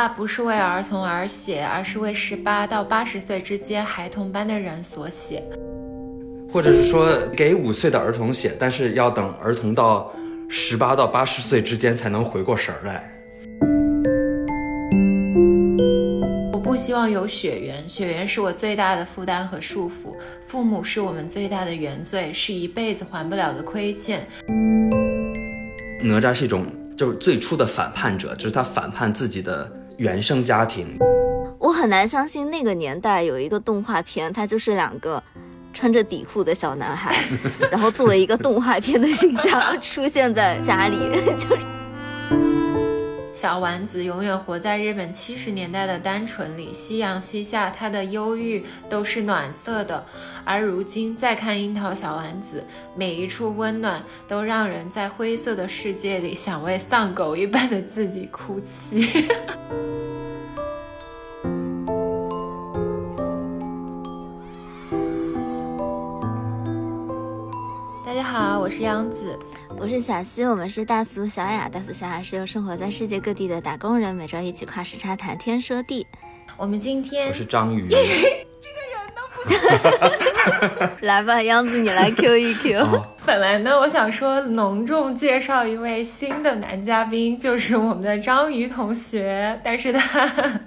画不是为儿童而写，而是为十八到八十岁之间孩童般的人所写。或者是说给五岁的儿童写，但是要等儿童到十八到八十岁之间才能回过神儿来。我不希望有血缘，血缘是我最大的负担和束缚。父母是我们最大的原罪，是一辈子还不了的亏欠。哪吒是一种就是最初的反叛者，就是他反叛自己的原生家庭。我很难相信那个年代有一个动画片，它就是两个。穿着底裤的小男孩，然后作为一个动画片的形象出现在家里，就是小丸子永远活在日本七十年代的单纯里，夕阳西下，他的忧郁都是暖色的。而如今再看樱桃小丸子，每一处温暖都让人在灰色的世界里想为丧狗一般的自己哭泣。大家好，我是杨子，我是小溪，我们是大俗小雅。大俗小雅是由生活在世界各地的打工人每周一起跨时差谈天说地。我们今天我是章鱼，这个人都不 来吧，杨子你来 Q 一 Q。本来呢，我想说隆重介绍一位新的男嘉宾，就是我们的章鱼同学，但是他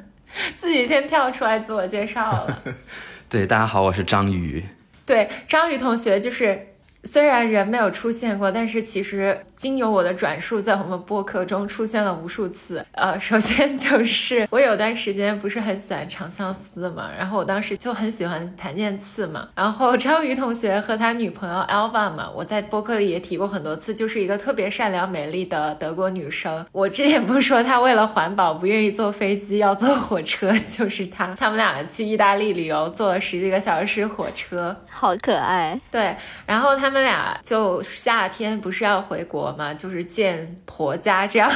自己先跳出来自我介绍了。对，大家好，我是章鱼。对，章鱼同学就是。虽然人没有出现过，但是其实经由我的转述，在我们播客中出现了无数次。呃，首先就是 我有段时间不是很喜欢长相思嘛，然后我当时就很喜欢谭健次嘛。然后章鱼同学和他女朋友 Alva 嘛，我在播客里也提过很多次，就是一个特别善良美丽的德国女生。我之前不是说她为了环保不愿意坐飞机要坐火车，就是她。他们两个去意大利旅游，坐了十几个小时火车，好可爱。对，然后他。他们俩就夏天不是要回国嘛，就是见婆家，这样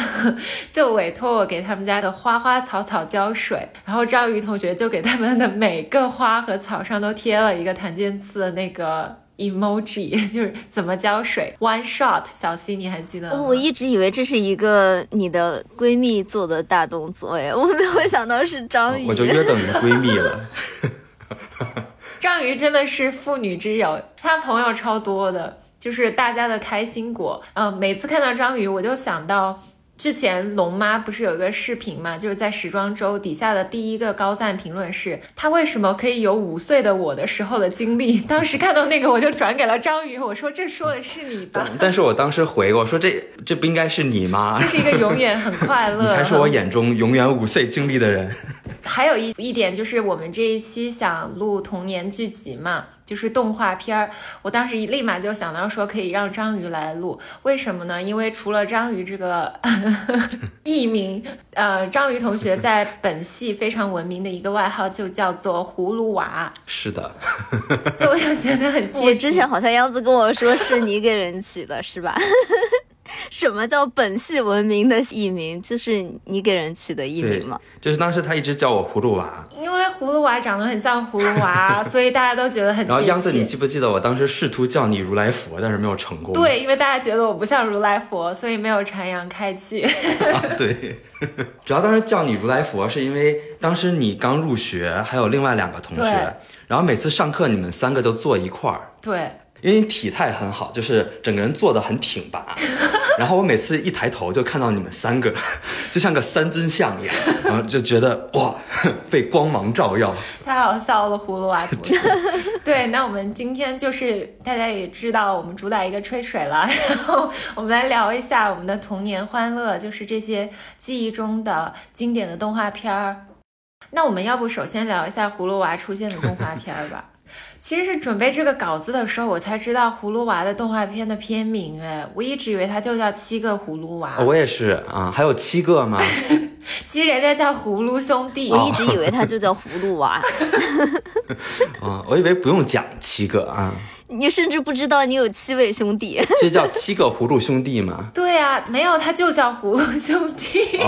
就委托我给他们家的花花草草浇水。然后章鱼同学就给他们的每个花和草上都贴了一个檀健次的那个 emoji，就是怎么浇水，one shot。小溪你还记得吗？我一直以为这是一个你的闺蜜做的大动作，哎，我没有想到是张宇，我就约等于闺蜜了。章鱼真的是妇女之友，他朋友超多的，就是大家的开心果。嗯，每次看到章鱼，我就想到。之前龙妈不是有一个视频嘛，就是在时装周底下的第一个高赞评论是，她为什么可以有五岁的我的时候的经历？当时看到那个，我就转给了张宇，我说这说的是你吧。但是我当时回我说这这不应该是你吗？这是一个永远很快乐，你才是我眼中永远五岁经历的人。还有一一点就是我们这一期想录童年剧集嘛。就是动画片儿，我当时一立马就想到说可以让章鱼来录，为什么呢？因为除了章鱼这个 艺名，呃，章鱼同学在本系非常闻名的一个外号就叫做葫芦娃。是的，所以我就觉得很。我之前好像样子跟我说是你给人取的，是吧？什么叫本系闻名的艺名？就是你给人起的艺名吗？就是当时他一直叫我葫芦娃，因为葫芦娃长得很像葫芦娃，所以大家都觉得很。然后央子，你记不记得我当时试图叫你如来佛，但是没有成功。对，因为大家觉得我不像如来佛，所以没有传扬开去。对，主要当时叫你如来佛，是因为当时你刚入学，还有另外两个同学，然后每次上课你们三个都坐一块儿。对。因为你体态很好，就是整个人坐得很挺拔，然后我每次一抬头就看到你们三个，就像个三尊像一样，然后就觉得 哇，被光芒照耀，太好笑了，葫芦娃同学。对，那我们今天就是大家也知道，我们主打一个吹水了，然后我们来聊一下我们的童年欢乐，就是这些记忆中的经典的动画片儿。那我们要不首先聊一下葫芦娃出现的动画片儿吧？其实是准备这个稿子的时候，我才知道葫芦娃的动画片的片名。哎，我一直以为它就叫七个葫芦娃。我也是啊，还有七个吗？其实人家叫葫芦兄弟。我一直以为它就叫葫芦娃。啊，我以为不用讲七个啊。你甚至不知道你有七位兄弟。这叫七个葫芦兄弟吗？对呀，没有，它就叫葫芦兄弟。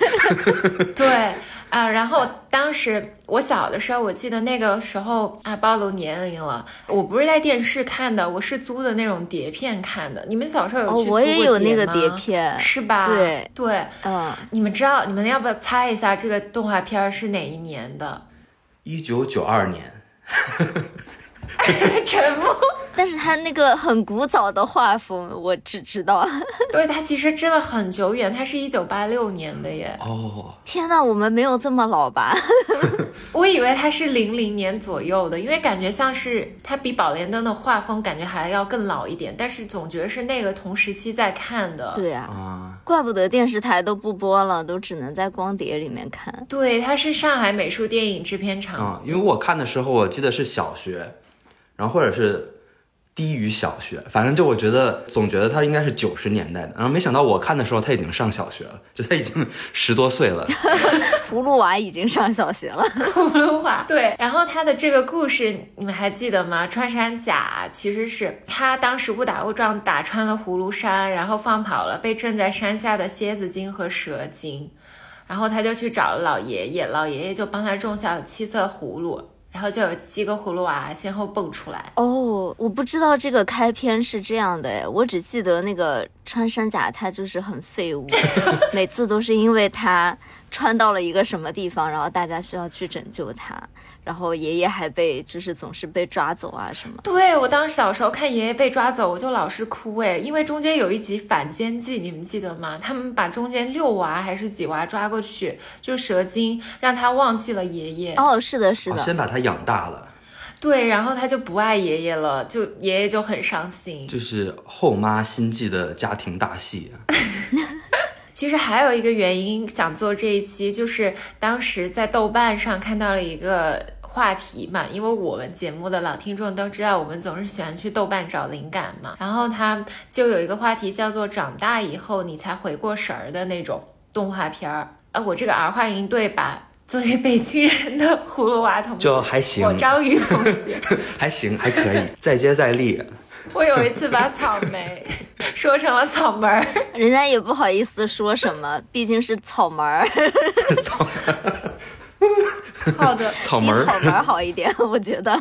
对。啊，然后当时我小的时候，我记得那个时候啊，暴露年龄了。我不是在电视看的，我是租的那种碟片看的。你们小时候有我也租过有那个吗碟片，是吧？对对，嗯，你们知道，你们要不要猜一下这个动画片儿是哪一年的？一九九二年，沉默。但是他那个很古早的画风，我只知道。对，他其实真的很久远，他是一九八六年的耶。哦，天呐，我们没有这么老吧？我以为他是零零年左右的，因为感觉像是他比宝莲灯的画风感觉还要更老一点，但是总觉得是那个同时期在看的。对啊，啊，怪不得电视台都不播了，都只能在光碟里面看。对，他是上海美术电影制片厂。啊，因为我看的时候，我记得是小学，然后或者是低于小学，反正就我觉得总觉得他应该是九十年代的，然后没想到我看的时候他已经上小学了，就他已经十多岁了。葫芦娃已经上小学了，葫芦娃。对，然后他的这个故事你们还记得吗？穿山甲其实是他当时误打误撞打穿了葫芦山，然后放跑了，被镇在山下的蝎子精和蛇精，然后他就去找了老爷爷，老爷爷就帮他种下了七色葫芦，然后就有七个葫芦娃先后蹦出来。哦，我不知道这个开篇是这样的哎，我只记得那个穿山甲他就是很废物，每次都是因为他穿到了一个什么地方，然后大家需要去拯救他，然后爷爷还被就是总是被抓走啊什么。对我当时小时候看爷爷被抓走，我就老是哭哎，因为中间有一集反间计，你们记得吗？他们把中间六娃还是几娃抓过去，就是蛇精，让他忘记了爷爷。哦，是的，是哦的，先把他养大了，对，然后他就不爱爷爷了，就爷爷就很伤心。就是后妈心计的家庭大戏。其实还有一个原因想做这一期，就是当时在豆瓣上看到了一个话题嘛，因为我们节目的老听众都知道，我们总是喜欢去豆瓣找灵感嘛。然后他就有一个话题叫做“长大以后你才回过神儿”的那种动画片儿。呃，我这个儿化音对吧？作为北京人的葫芦娃同学，就还行我章鱼同学，还行，还可以，再接再厉。我有一次把草莓 说成了草莓儿。人家也不好意思说什么，毕竟是草莓儿，好的，比草莓儿草莓儿好一点，我觉得。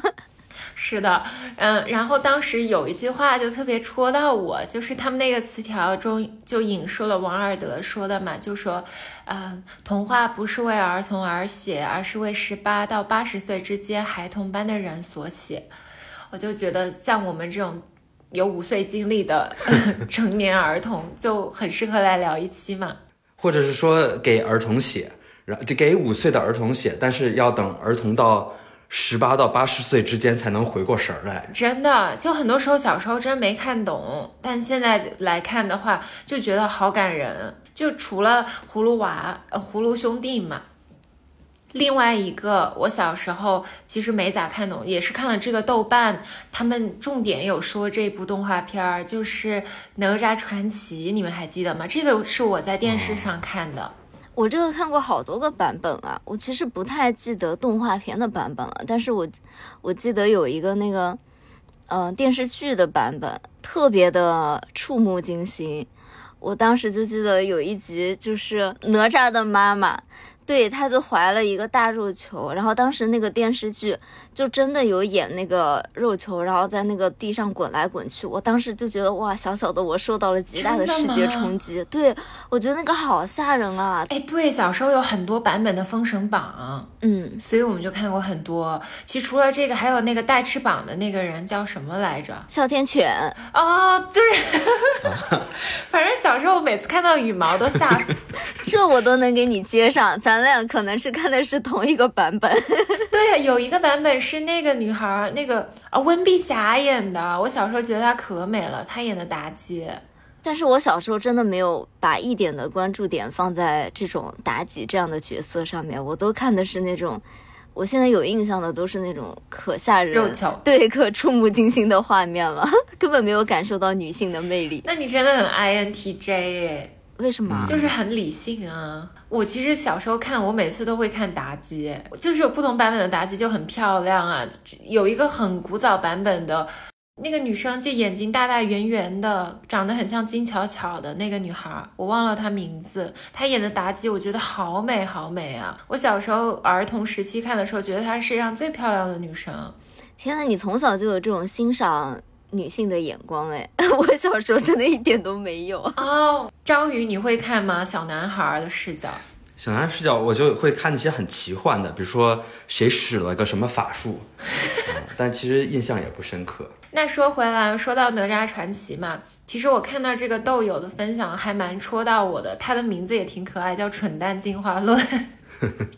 是的，嗯，然后当时有一句话就特别戳到我，就是他们那个词条中就引述了王尔德说的嘛，就说，嗯，童话不是为儿童而写，而是为十八到八十岁之间孩童般的人所写。我就觉得像我们这种有五岁经历的 成年儿童，就很适合来聊一期嘛。或者是说给儿童写，然后就给五岁的儿童写，但是要等儿童到十八到八十岁之间才能回过神儿来。真的，就很多时候小时候真没看懂，但现在来看的话，就觉得好感人。就除了葫芦娃、呃葫芦兄弟嘛，另外一个我小时候其实没咋看懂，也是看了这个豆瓣，他们重点有说这部动画片儿就是《哪吒传奇》，你们还记得吗？这个是我在电视上看的。我这个看过好多个版本啊，我其实不太记得动画片的版本了，但是我我记得有一个那个，呃，电视剧的版本，特别的触目惊心。我当时就记得有一集就是哪吒的妈妈，对，他就怀了一个大肉球，然后当时那个电视剧就真的有演那个肉球，然后在那个地上滚来滚去。我当时就觉得哇，小小的我受到了极大的视觉冲击，对我觉得那个好吓人啊，哎，对，小时候有很多版本的《封神榜》。嗯。所以我们就看过很多。其实除了这个，还有那个带翅膀的那个人叫什么来着？哮天犬，哦，就是，反正小时候每次看到羽毛都吓死。这我都能给你接上，咱俩可能是看的是同一个版本。对，有一个版本是那个女孩儿，那个啊温碧霞演的。我小时候觉得她可美了，她演的妲己。但是我小时候真的没有把一点的关注点放在这种妲己这样的角色上面，我都看的是那种，我现在有印象的都是那种可吓人、肉球对，可触目惊心的画面了，根本没有感受到女性的魅力。那你真的很 INTJ 哎，为什么？就是很理性啊。我其实小时候看，我每次都会看妲己，就是有不同版本的妲己就很漂亮啊。有一个很古早版本的，那个女生就眼睛大大圆圆的，长得很像金巧巧的那个女孩，我忘了她名字。她演的妲己，我觉得好美好美啊！我小时候儿童时期看的时候，觉得她是世界上最漂亮的女生。天呐，你从小就有这种欣赏女性的眼光哎！我小时候真的一点都没有。哦，章鱼你会看吗？小男孩的视角。小男孩视角，我就会看那些很奇幻的，比如说谁使了个什么法术，但其实印象也不深刻。那说回来，说到哪吒传奇嘛，其实我看到这个豆友的分享还蛮戳到我的，他的名字也挺可爱，叫蠢蛋进化论。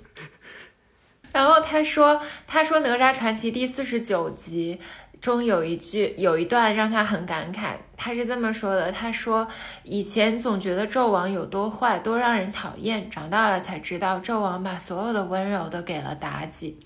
然后他说，他说哪吒传奇第四十九集。中有一句有一段让他很感慨，他是这么说的：“他说以前总觉得纣王有多坏，多让人讨厌，长大了才知道纣王把所有的温柔都给了妲己。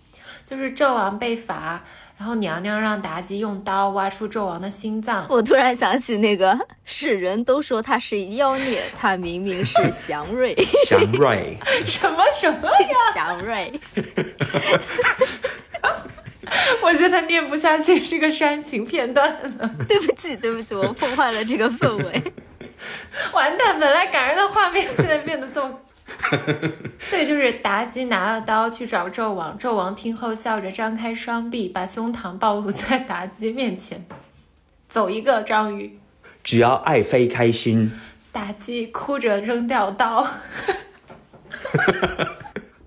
就是纣王被罚，然后娘娘让妲己用刀挖出纣王的心脏。我突然想起那个世人都说他是妖孽，他明明是祥瑞。祥瑞 什么什么呀？祥瑞。” 我觉得念不下去，是个煽情片段了。对不起，对不起，我破坏了这个氛围。完蛋，本来感人的画面，现在变得这么……对，就是妲己拿了刀去找纣王，纣王听后笑着张开双臂，把胸膛暴露在妲己面前。走一个章鱼，只要爱妃开心。妲己哭着扔掉刀。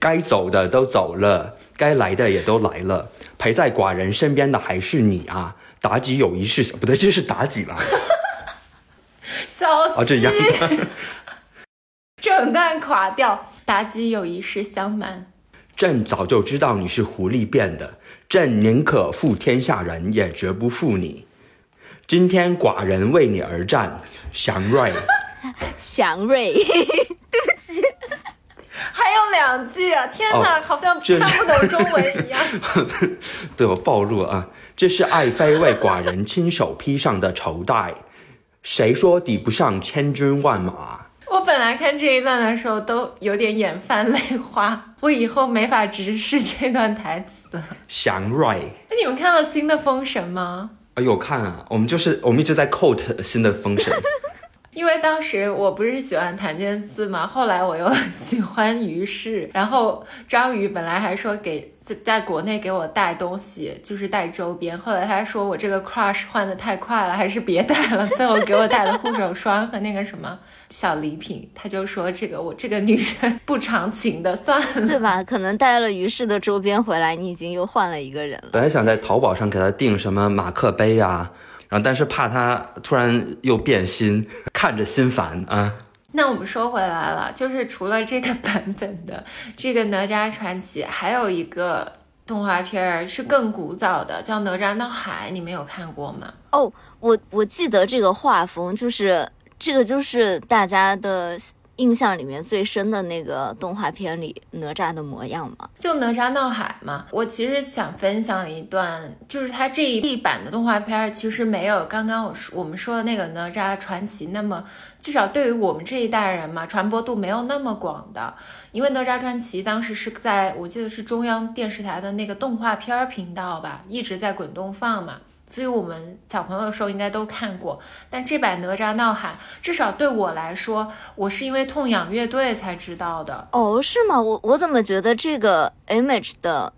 该走的都走了，该来的也都来了。陪在寡人身边的还是你啊！妲己有一事，不对，这是妲己了。笑死！啊，这样。整段垮掉。妲己有一事相瞒。朕早就知道你是狐狸变的，朕宁可负天下人，也绝不负你。今天寡人为你而战，祥瑞。祥瑞。两句啊！天哪，好像看不懂中文一样。对我暴露啊！这是爱妃为寡人亲手披上的绸带，谁说抵不上千军万马？我本来看这一段的时候都有点眼泛泪花，我以后没法直视这段台词。祥瑞，那你们看了新的《封神》吗？哎呦，看啊！我们就是我们一直在 quote 新的《封神》。因为当时我不是喜欢檀健次嘛，后来我又 喜欢于适，然后张宇本来还说给在在国内给我带东西，就是带周边，后来他说我这个 crush 换的太快了，还是别带了，最后给我带了护手霜和那个什么小礼品，他就说这个我这个女人不长情的，算了，对吧？可能带了于适的周边回来，你已经又换了一个人了。本来想在淘宝上给他订什么马克杯啊。然后，但是怕他突然又变心，看着心烦啊。那我们说回来了，就是除了这个版本的这个《哪吒传奇》，还有一个动画片儿是更古早的，叫《哪吒闹海》，你们有看过吗？哦，我我记得这个画风，就是这个就是大家的。印象里面最深的那个动画片里哪吒的模样吗？就哪吒闹海嘛。我其实想分享一段，就是它这一版的动画片，其实没有刚刚我说我们说的那个哪吒传奇那么，至少对于我们这一代人嘛，传播度没有那么广的。因为哪吒传奇当时是在我记得是中央电视台的那个动画片频道吧，一直在滚动放嘛。所以我们小朋友的时候应该都看过，但这版哪吒闹海，至少对我来说，我是因为痛仰乐队才知道的。哦，是吗？我我怎么觉得这个 image 的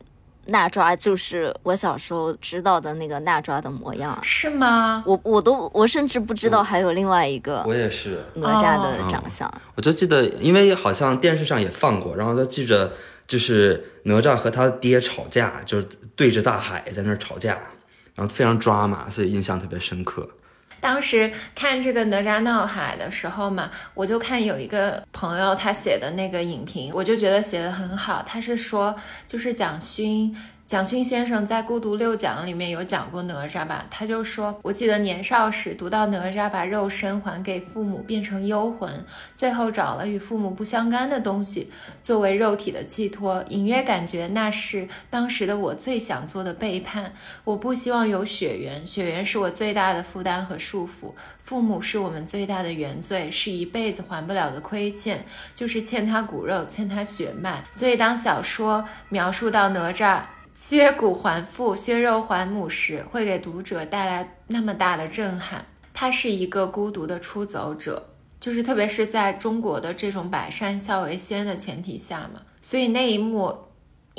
那吒就是我小时候知道的那个那吒的模样？是吗？我我都我甚至不知道还有另外一个。我也是哪吒的长相。我就记得，因为好像电视上也放过，然后就记着，就是哪吒和他爹吵架，就是对着大海在那儿吵架。然后非常抓马，所以印象特别深刻。当时看这个哪吒闹海的时候嘛，我就看有一个朋友他写的那个影评，我就觉得写的很好。他是说，就是蒋勋。蒋勋先生在《孤独六讲》里面有讲过哪吒吧？他就说：“我记得年少时读到哪吒把肉身还给父母，变成幽魂，最后找了与父母不相干的东西作为肉体的寄托，隐约感觉那是当时的我最想做的背叛。我不希望有血缘，血缘是我最大的负担和束缚。父母是我们最大的原罪，是一辈子还不了的亏欠，就是欠他骨肉，欠他血脉。所以当小说描述到哪吒。”削骨还父、削肉还母时，会给读者带来那么大的震撼。他是一个孤独的出走者，就是特别是在中国的这种百善孝为先的前提下嘛，所以那一幕。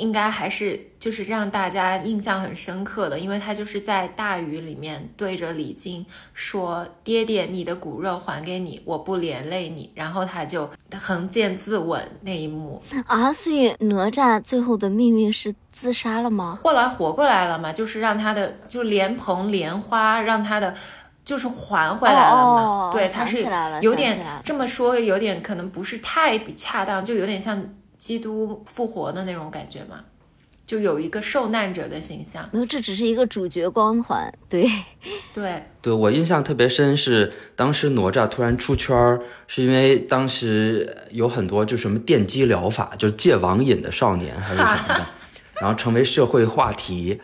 应该还是就是让大家印象很深刻的，因为他就是在大雨里面对着李靖说：“爹爹，你的骨肉还给你，我不连累你。”然后他就横剑自刎那一幕啊，所以哪吒最后的命运是自杀了吗？后来活过来了嘛，就是让他的就莲蓬莲花让他的就是还回来了嘛。对，他是有点这么说，有点可能不是太恰当，就有点像。基督复活的那种感觉嘛，就有一个受难者的形象。没有这只是一个主角光环，对，对，对我印象特别深是当时哪吒突然出圈儿，是因为当时有很多就什么电击疗法，就是戒网瘾的少年还是什么的，然后成为社会话题。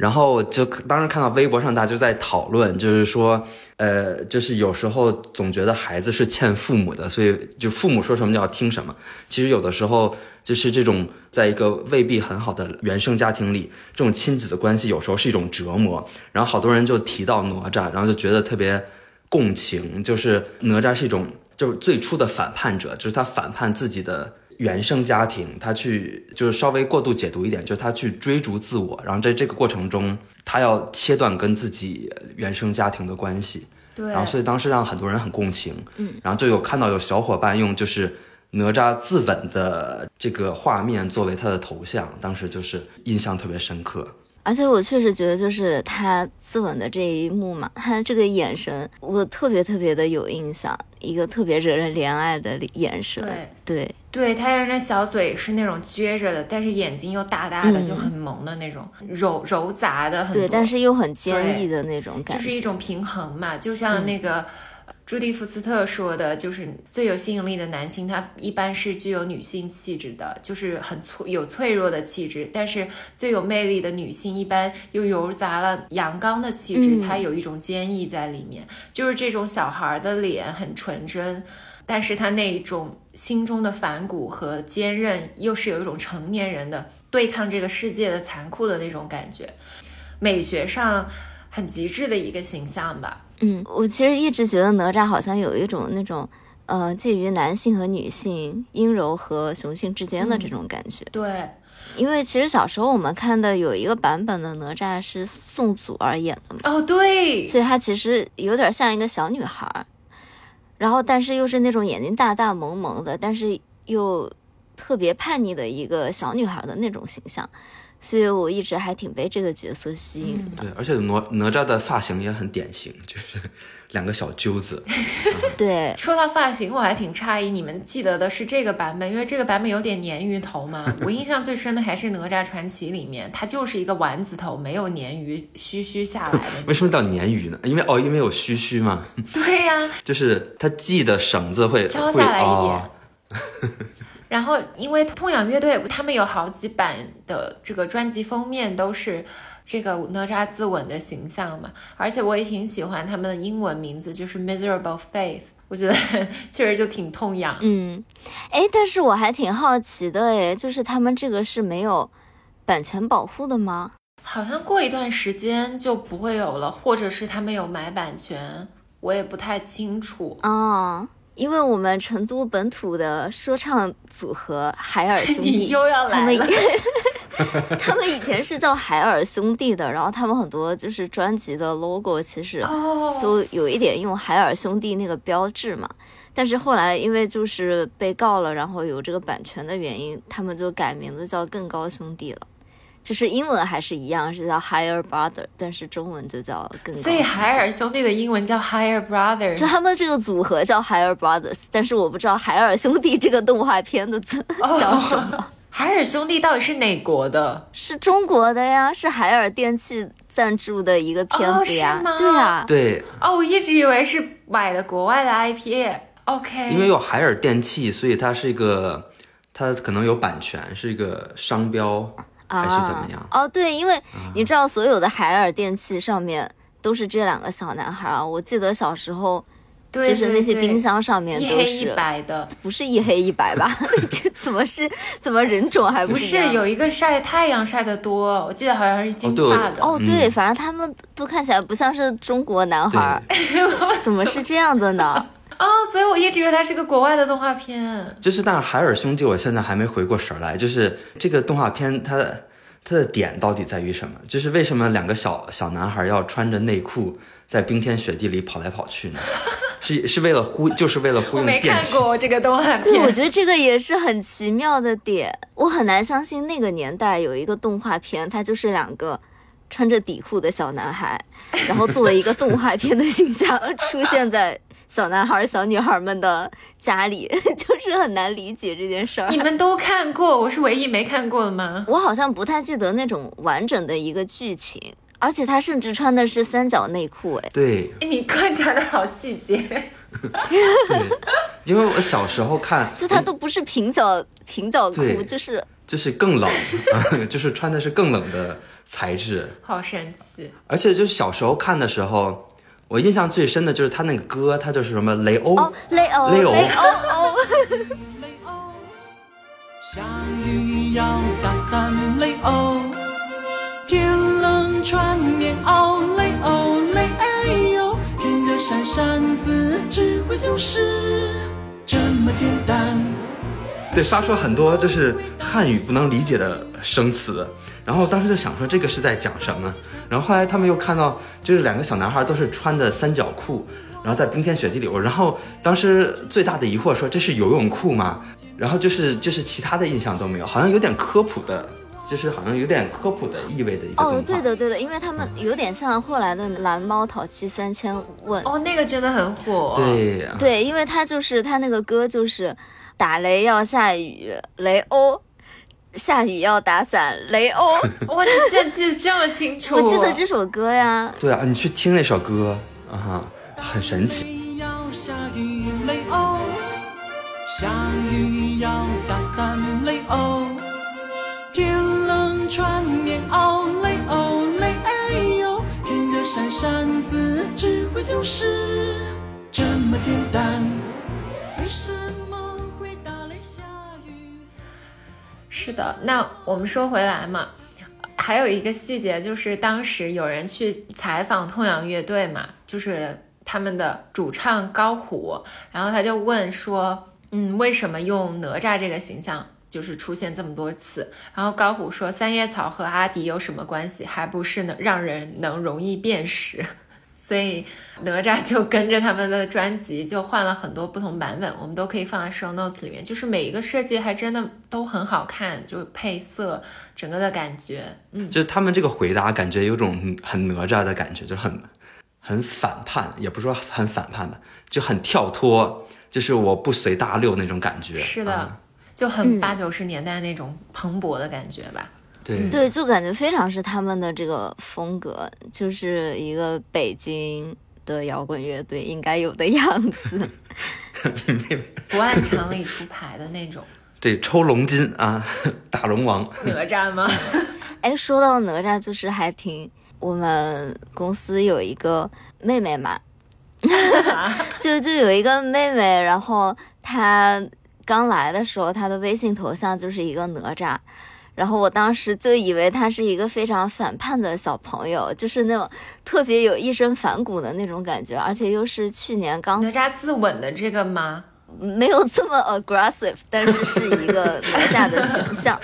然后就当时看到微博上大家就在讨论，就是说，呃，就是有时候总觉得孩子是欠父母的，所以就父母说什么就要听什么。其实有的时候就是这种在一个未必很好的原生家庭里，这种亲子的关系有时候是一种折磨。然后好多人就提到哪吒，然后就觉得特别共情，就是哪吒是一种就是最初的反叛者，就是他反叛自己的。原生家庭，他去就是稍微过度解读一点，就是他去追逐自我，然后在这个过程中，他要切断跟自己原生家庭的关系。对，然后所以当时让很多人很共情。嗯，然后就有看到有小伙伴用就是哪吒自刎的这个画面作为他的头像，当时就是印象特别深刻。而且我确实觉得，就是他自刎的这一幕嘛，他这个眼神，我特别特别的有印象，一个特别惹人怜爱的眼神。对对对，他的那小嘴是那种撅着的，但是眼睛又大大的，就很萌的那种，柔柔杂的很对，但是又很坚毅的那种感觉，就是一种平衡嘛，就像那个。朱迪福斯特说的，就是最有吸引力的男性，他一般是具有女性气质的，就是很脆有脆弱的气质；但是最有魅力的女性，一般又糅杂了阳刚的气质，她有一种坚毅在里面。就是这种小孩的脸很纯真，但是他那一种心中的反骨和坚韧，又是有一种成年人的对抗这个世界的残酷的那种感觉，美学上很极致的一个形象吧。嗯，我其实一直觉得哪吒好像有一种那种，呃，介于男性和女性、阴柔和雄性之间的这种感觉。对，因为其实小时候我们看的有一个版本的哪吒是宋祖儿演的嘛。哦，对。所以她其实有点像一个小女孩，然后但是又是那种眼睛大大萌萌的，但是又特别叛逆的一个小女孩的那种形象。所以我一直还挺被这个角色吸引的。对，而且哪哪吒的发型也很典型，就是两个小揪子。对，说到发型，我还挺诧异，你们记得的是这个版本，因为这个版本有点鲶鱼头嘛。我印象最深的还是《哪吒传奇》里面，它就是一个丸子头，没有鲶鱼须须下来的。为什么叫鲶鱼呢？因为哦，因为有须须嘛。对呀，就是它系的绳子会飘下来一点。然后，因为痛仰乐队他们有好几版的这个专辑封面都是这个哪吒自刎的形象嘛，而且我也挺喜欢他们的英文名字，就是 Miserable Faith，我觉得 确实就挺痛痒。嗯，哎，但是我还挺好奇的，哎，就是他们这个是没有版权保护的吗？好像过一段时间就不会有了，或者是他们有买版权，我也不太清楚啊。因为我们成都本土的说唱组合海尔兄弟，又要来了。他们以前是叫海尔兄弟的，然后他们很多就是专辑的 logo 其实都有一点用海尔兄弟那个标志嘛。但是后来因为就是被告了，然后有这个版权的原因，他们就改名字叫更高兄弟了。就是英文还是一样，是叫 Higher Brother，但是中文就叫更高。所以海尔兄弟的英文叫 Higher Brothers，就他们这个组合叫 Higher Brothers，但是我不知道海尔兄弟这个动画片的字叫什么。海尔兄弟到底是哪国的？是中国的呀，是海尔电器赞助的一个片子呀。对呀，对。哦，我一直以为是买的国外的 IP。OK。因为有海尔电器，所以它是一个，它可能有版权，是一个商标。还是怎么样？哦，对，因为你知道，所有的海尔电器上面都是这两个小男孩啊。我记得小时候，对就是那些冰箱上面都一黑一是，白的，不是一黑一白吧？这怎么是怎么人种还不是有一个晒太阳晒得多，我记得好像是金发的。哦，对，嗯反正他们都看起来不像是中国男孩儿，怎么是这样的呢？哦，所以我一直以为它是个国外的动画片。就是，但是海尔兄弟，我现在还没回过神儿来。就是这个动画片它，它的点到底在于什么？就是为什么两个小小男孩要穿着内裤在冰天雪地里跑来跑去呢？是是为了呼，就是为了呼我没看。过这个动画片对，我，觉得这个也是很奇妙的点，我很难相信那个年代有一个动画片，它就是两个穿着底裤的小男孩，然后作为一个动画片的形象 出现在小男孩、小女孩们的家里，就是很难理解这件事儿你。们都看过，我是唯一没看过的吗？我好像不太记得那种完整的一个剧情，而且他甚至穿的是三角内裤，哎，对哎你观察的好细节。对，因为我小时候看，就他都不是平角平角裤，就是就是更冷，就是穿的是更冷的材质。好神奇！而且就是小时候看的时候，我印象最深的就是他那个歌，他就是什么雷欧，哦，雷欧雷欧雷欧哦。雷欧，下雨要打伞，雷欧，天冷穿棉袄，雷欧雷哎呦，天热扇扇子，智慧就是这么简单。对，发出很多就是汉语不能理解的生词。然后当时就想说这个是在讲什么，然后后来他们又看到就是两个小男孩都是穿的三角裤，然后在冰天雪地里，然后当时最大的疑惑说这是游泳裤吗？然后就是就是其他的印象都没有，好像有点科普的，就是好像有点科普的意味的一个。哦，对的对的，因为他们有点像后来的蓝猫淘气三千问。哦，那个真的很火。，对对，因为他就是他那个歌就是打雷要下雨，雷欧。下雨要打伞，雷欧。哇，你竟然记得这么清楚！我记得这首歌呀，对啊，你去听那首歌啊哈，很神奇。要下雨，雷欧，下雨要打伞，雷欧，天冷穿棉袄，雷欧雷哎呦，天热扇扇子，智慧就是这么简单。为什么是的，那我们说回来嘛，还有一个细节就是当时有人去采访痛仰乐队嘛，就是他们的主唱高虎，然后他就问说，嗯，为什么用哪吒这个形象？就是出现这么多次，然后高虎说：“三叶草和阿迪有什么关系？还不是能让人能容易辨识。”所以哪吒就跟着他们的专辑就换了很多不同版本，我们都可以放在 show notes 里面。就是每一个设计还真的都很好看，就是配色整个的感觉，嗯，就是他们这个回答，感觉有种很哪吒的感觉，就很很反叛，也不是说很反叛吧，就很跳脱，就是我不随大流那种感觉。是的，啊就很嗯八九十年代那种蓬勃的感觉吧。对对，就感觉非常是他们的这个风格，就是一个北京的摇滚乐队应该有的样子。不按常理出牌的那种 对，抽龙筋啊，打龙王。哪吒吗？哎，说到哪吒，就是还挺，我们公司有一个妹妹嘛，就就有一个妹妹，然后她刚来的时候，她的微信头像就是一个哪吒。然后我当时就以为他是一个非常反叛的小朋友，就是那种特别有一身反骨的那种感觉，而且又是去年刚哪吒自刎的这个吗？没有这么 aggressive，但是是一个哪吒的形象。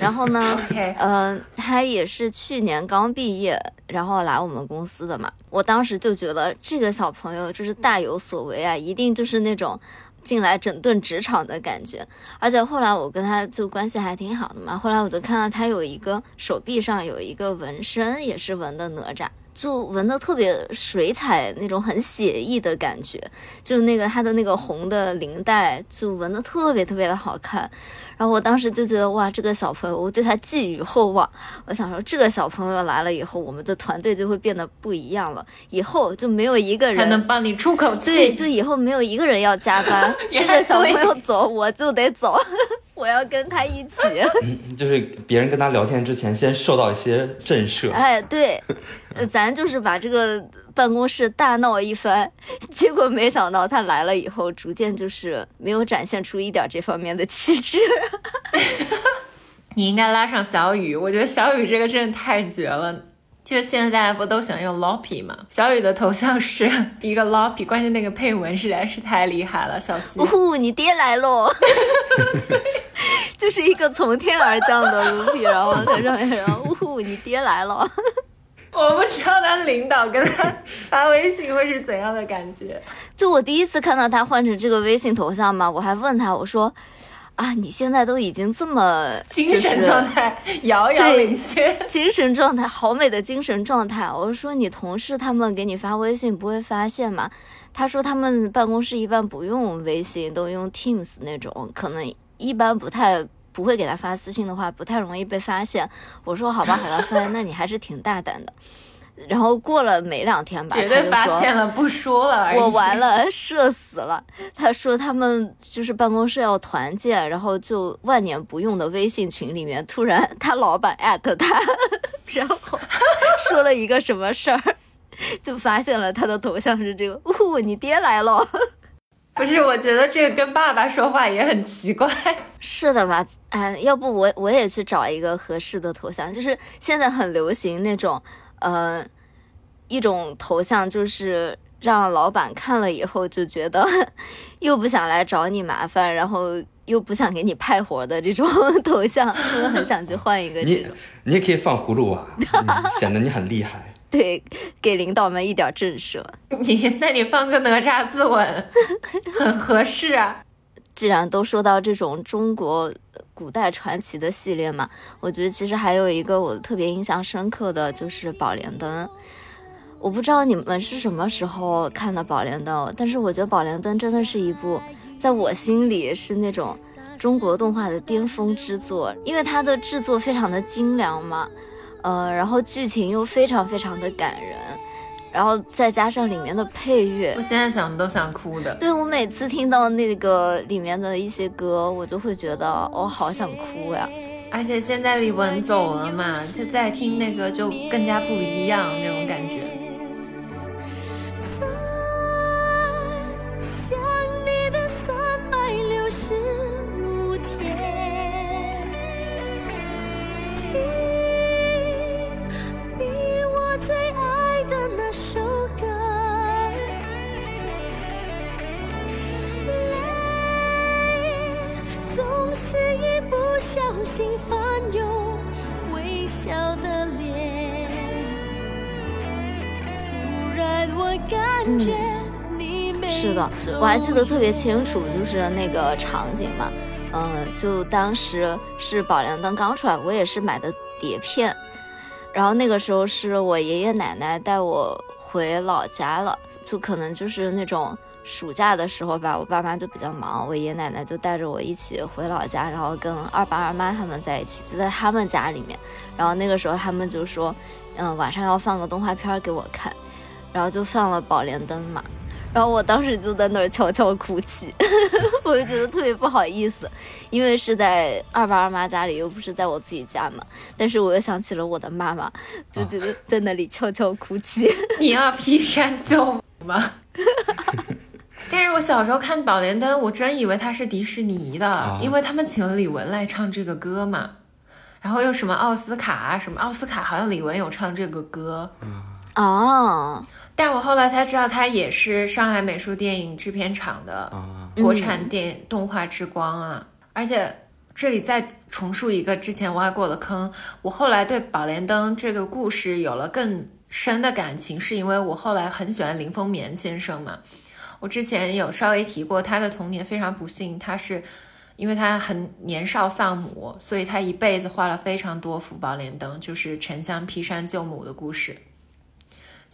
然后呢 呃，他也是去年刚毕业，然后来我们公司的嘛。我当时就觉得这个小朋友就是大有所为啊，一定就是那种进来整顿职场的感觉。而且后来我跟他就关系还挺好的嘛，后来我就看到他有一个手臂上有一个纹身，也是纹的哪吒。就纹的特别水彩那种很写意的感觉，就那个他的那个红的领带就纹的特别特别的好看，然后我当时就觉得哇，这个小朋友我对他寄予厚望，我想说这个小朋友来了以后，我们的团队就会变得不一样了，以后就没有一个人才能。帮你出口气对，就以后没有一个人要加班，这个小朋友走我就得走。我要跟他一起。就是别人跟他聊天之前，先受到一些震慑。哎，对，呃咱就是把这个办公室大闹一番，结果没想到他来了以后，逐渐就是没有展现出一点这方面的气质。你应该拉上小雨，我觉得小雨这个真的太绝了。就现在不都喜欢用 Loppy 吗？小雨的头像是一个 Loppy，关键那个配文实在是太厉害了，小西呜。呼，你爹来喽！就是一个从天而降的 Lopy，，然后在上面然后呜呼，你爹来了。我不知道他领导跟他发微信会是怎样的感觉。就我第一次看到他换成这个微信头像嘛，我还问他，我说啊，你现在都已经这么精神状态遥遥领先。精神状态好美的精神状态。我说你同事他们给你发微信不会发现吗？他说他们办公室一般不用微信，都用 Teams 那种，可能一般不太不会给他发私信的话，不太容易被发现。我说好吧，好吧，帆，那你还是挺大胆的。然后过了没两天吧，绝对发他就说现了，不说了。我完了，社死了。他说他们就是办公室要团建，然后就万年不用的微信群里面，突然他老板艾特他，然后说了一个什么事儿，就发现了他的头像是这个，呜，你爹来了。不是，我觉得这个跟爸爸说话也很奇怪。是的吧？哎，要不我我也去找一个合适的头像，就是现在很流行那种，呃，一种头像就是让老板看了以后就觉得 又不想来找你麻烦，然后又不想给你派活的这种 头像，我很想去换一个这你种，你也可以放葫芦娃，嗯显得你很厉害。对，给领导们一点震慑。你那你放个哪吒自刎，很合适啊。既然都说到这种中国古代传奇的系列嘛，我觉得其实还有一个我特别印象深刻的就是《宝莲灯》。我不知道你们是什么时候看的《宝莲灯》，但是我觉得《宝莲灯》真的是一部在我心里是那种中国动画的巅峰之作，因为它的制作非常的精良嘛，呃，然后剧情又非常非常的感人，然后再加上里面的配乐我，现在想都想哭的。对我每次听到那个里面的一些歌，我就会觉得我、好想哭呀。而且现在李玟走了嘛，现在听那个就更加不一样那种感觉。我还记得特别清楚，就是那个场景嘛，嗯、就当时是《宝莲灯》刚出来，我也是买的碟片，然后那个时候是我爷爷奶奶带我回老家了，就可能就是那种暑假的时候吧，我爸妈就比较忙，我爷爷奶奶就带着我一起回老家，然后跟二爸二妈他们在一起，就在他们家里面，然后那个时候他们就说，嗯，晚上要放个动画片给我看，然后就放了《宝莲灯》嘛。然后我当时就在那儿悄悄哭泣，我就觉得特别不好意思，因为是在二爸二妈家里，又不是在我自己家嘛。但是我又想起了我的妈妈，就觉得在那里悄悄哭泣。你要劈山救母吗？但是我小时候看《宝莲灯》，我真以为它是迪士尼的，因为他们请了李玟来唱这个歌嘛。然后又什么奥斯卡啊，什么奥斯卡，好像李玟有唱这个歌。哦，但我后来才知道，他也是上海美术电影制片厂的啊国产电动画之光啊！而且这里再重述一个之前挖过的坑，我后来对《宝莲灯》这个故事有了更深的感情，是因为我后来很喜欢林风眠先生嘛。我之前有稍微提过，他的童年非常不幸，他是因为他很年少丧母，所以他一辈子画了非常多幅宝莲灯，就是沉香劈山救母的故事。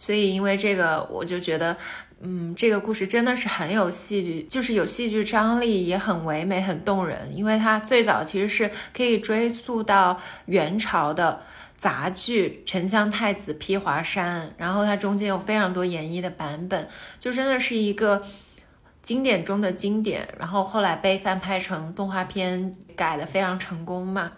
所以因为这个，我就觉得，嗯，这个故事真的是很有戏剧，就是有戏剧张力，也很唯美、很动人。因为它最早其实是可以追溯到元朝的杂剧《沉香太子披华山》，然后它中间有非常多演绎的版本，就真的是一个经典中的经典，然后后来被翻拍成动画片，改的非常成功嘛。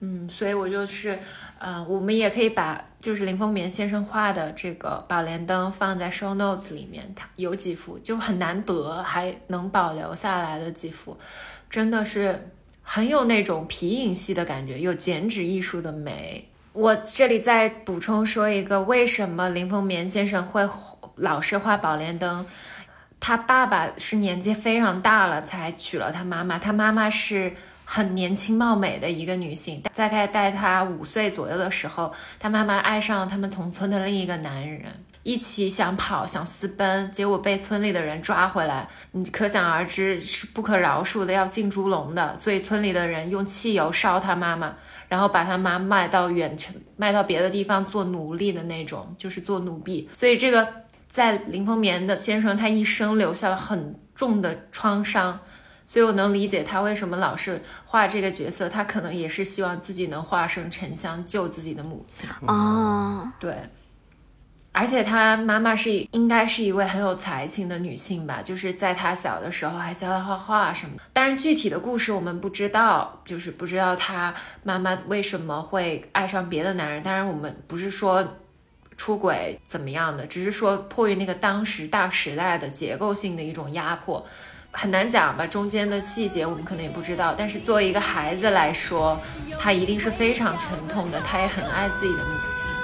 嗯，所以我就是，呃，我们也可以把就是林风眠先生画的这个宝莲灯放在 show notes 里面，它有几幅就很难得还能保留下来的几幅，真的是很有那种皮影戏的感觉，有剪纸艺术的美。我这里再补充说一个，为什么林风眠先生会老是画宝莲灯？他爸爸是年纪非常大了才娶了他妈妈，他妈妈是很年轻貌美的一个女性，大概在她五岁左右的时候，她妈妈爱上了他们同村的另一个男人，一起想跑想私奔，结果被村里的人抓回来，你可想而知是不可饶恕的，要进猪笼的，所以村里的人用汽油烧她妈妈，然后把她妈卖到远程，卖到别的地方做奴隶的那种，就是做奴婢，所以这个。在林风眠的先生，他一生留下了很重的创伤，所以我能理解他为什么老是画这个角色，他可能也是希望自己能化身沉香救自己的母亲。哦，对，而且他妈妈是应该是一位很有才情的女性吧，就是在他小的时候还教他画画什么。当然具体的故事我们不知道，就是不知道他妈妈为什么会爱上别的男人。当然我们不是说。出轨怎么样的？只是说迫于那个当时大时代的结构性的一种压迫，很难讲吧。中间的细节我们可能也不知道。但是作为一个孩子来说，他一定是非常沉痛的。他也很爱自己的母亲。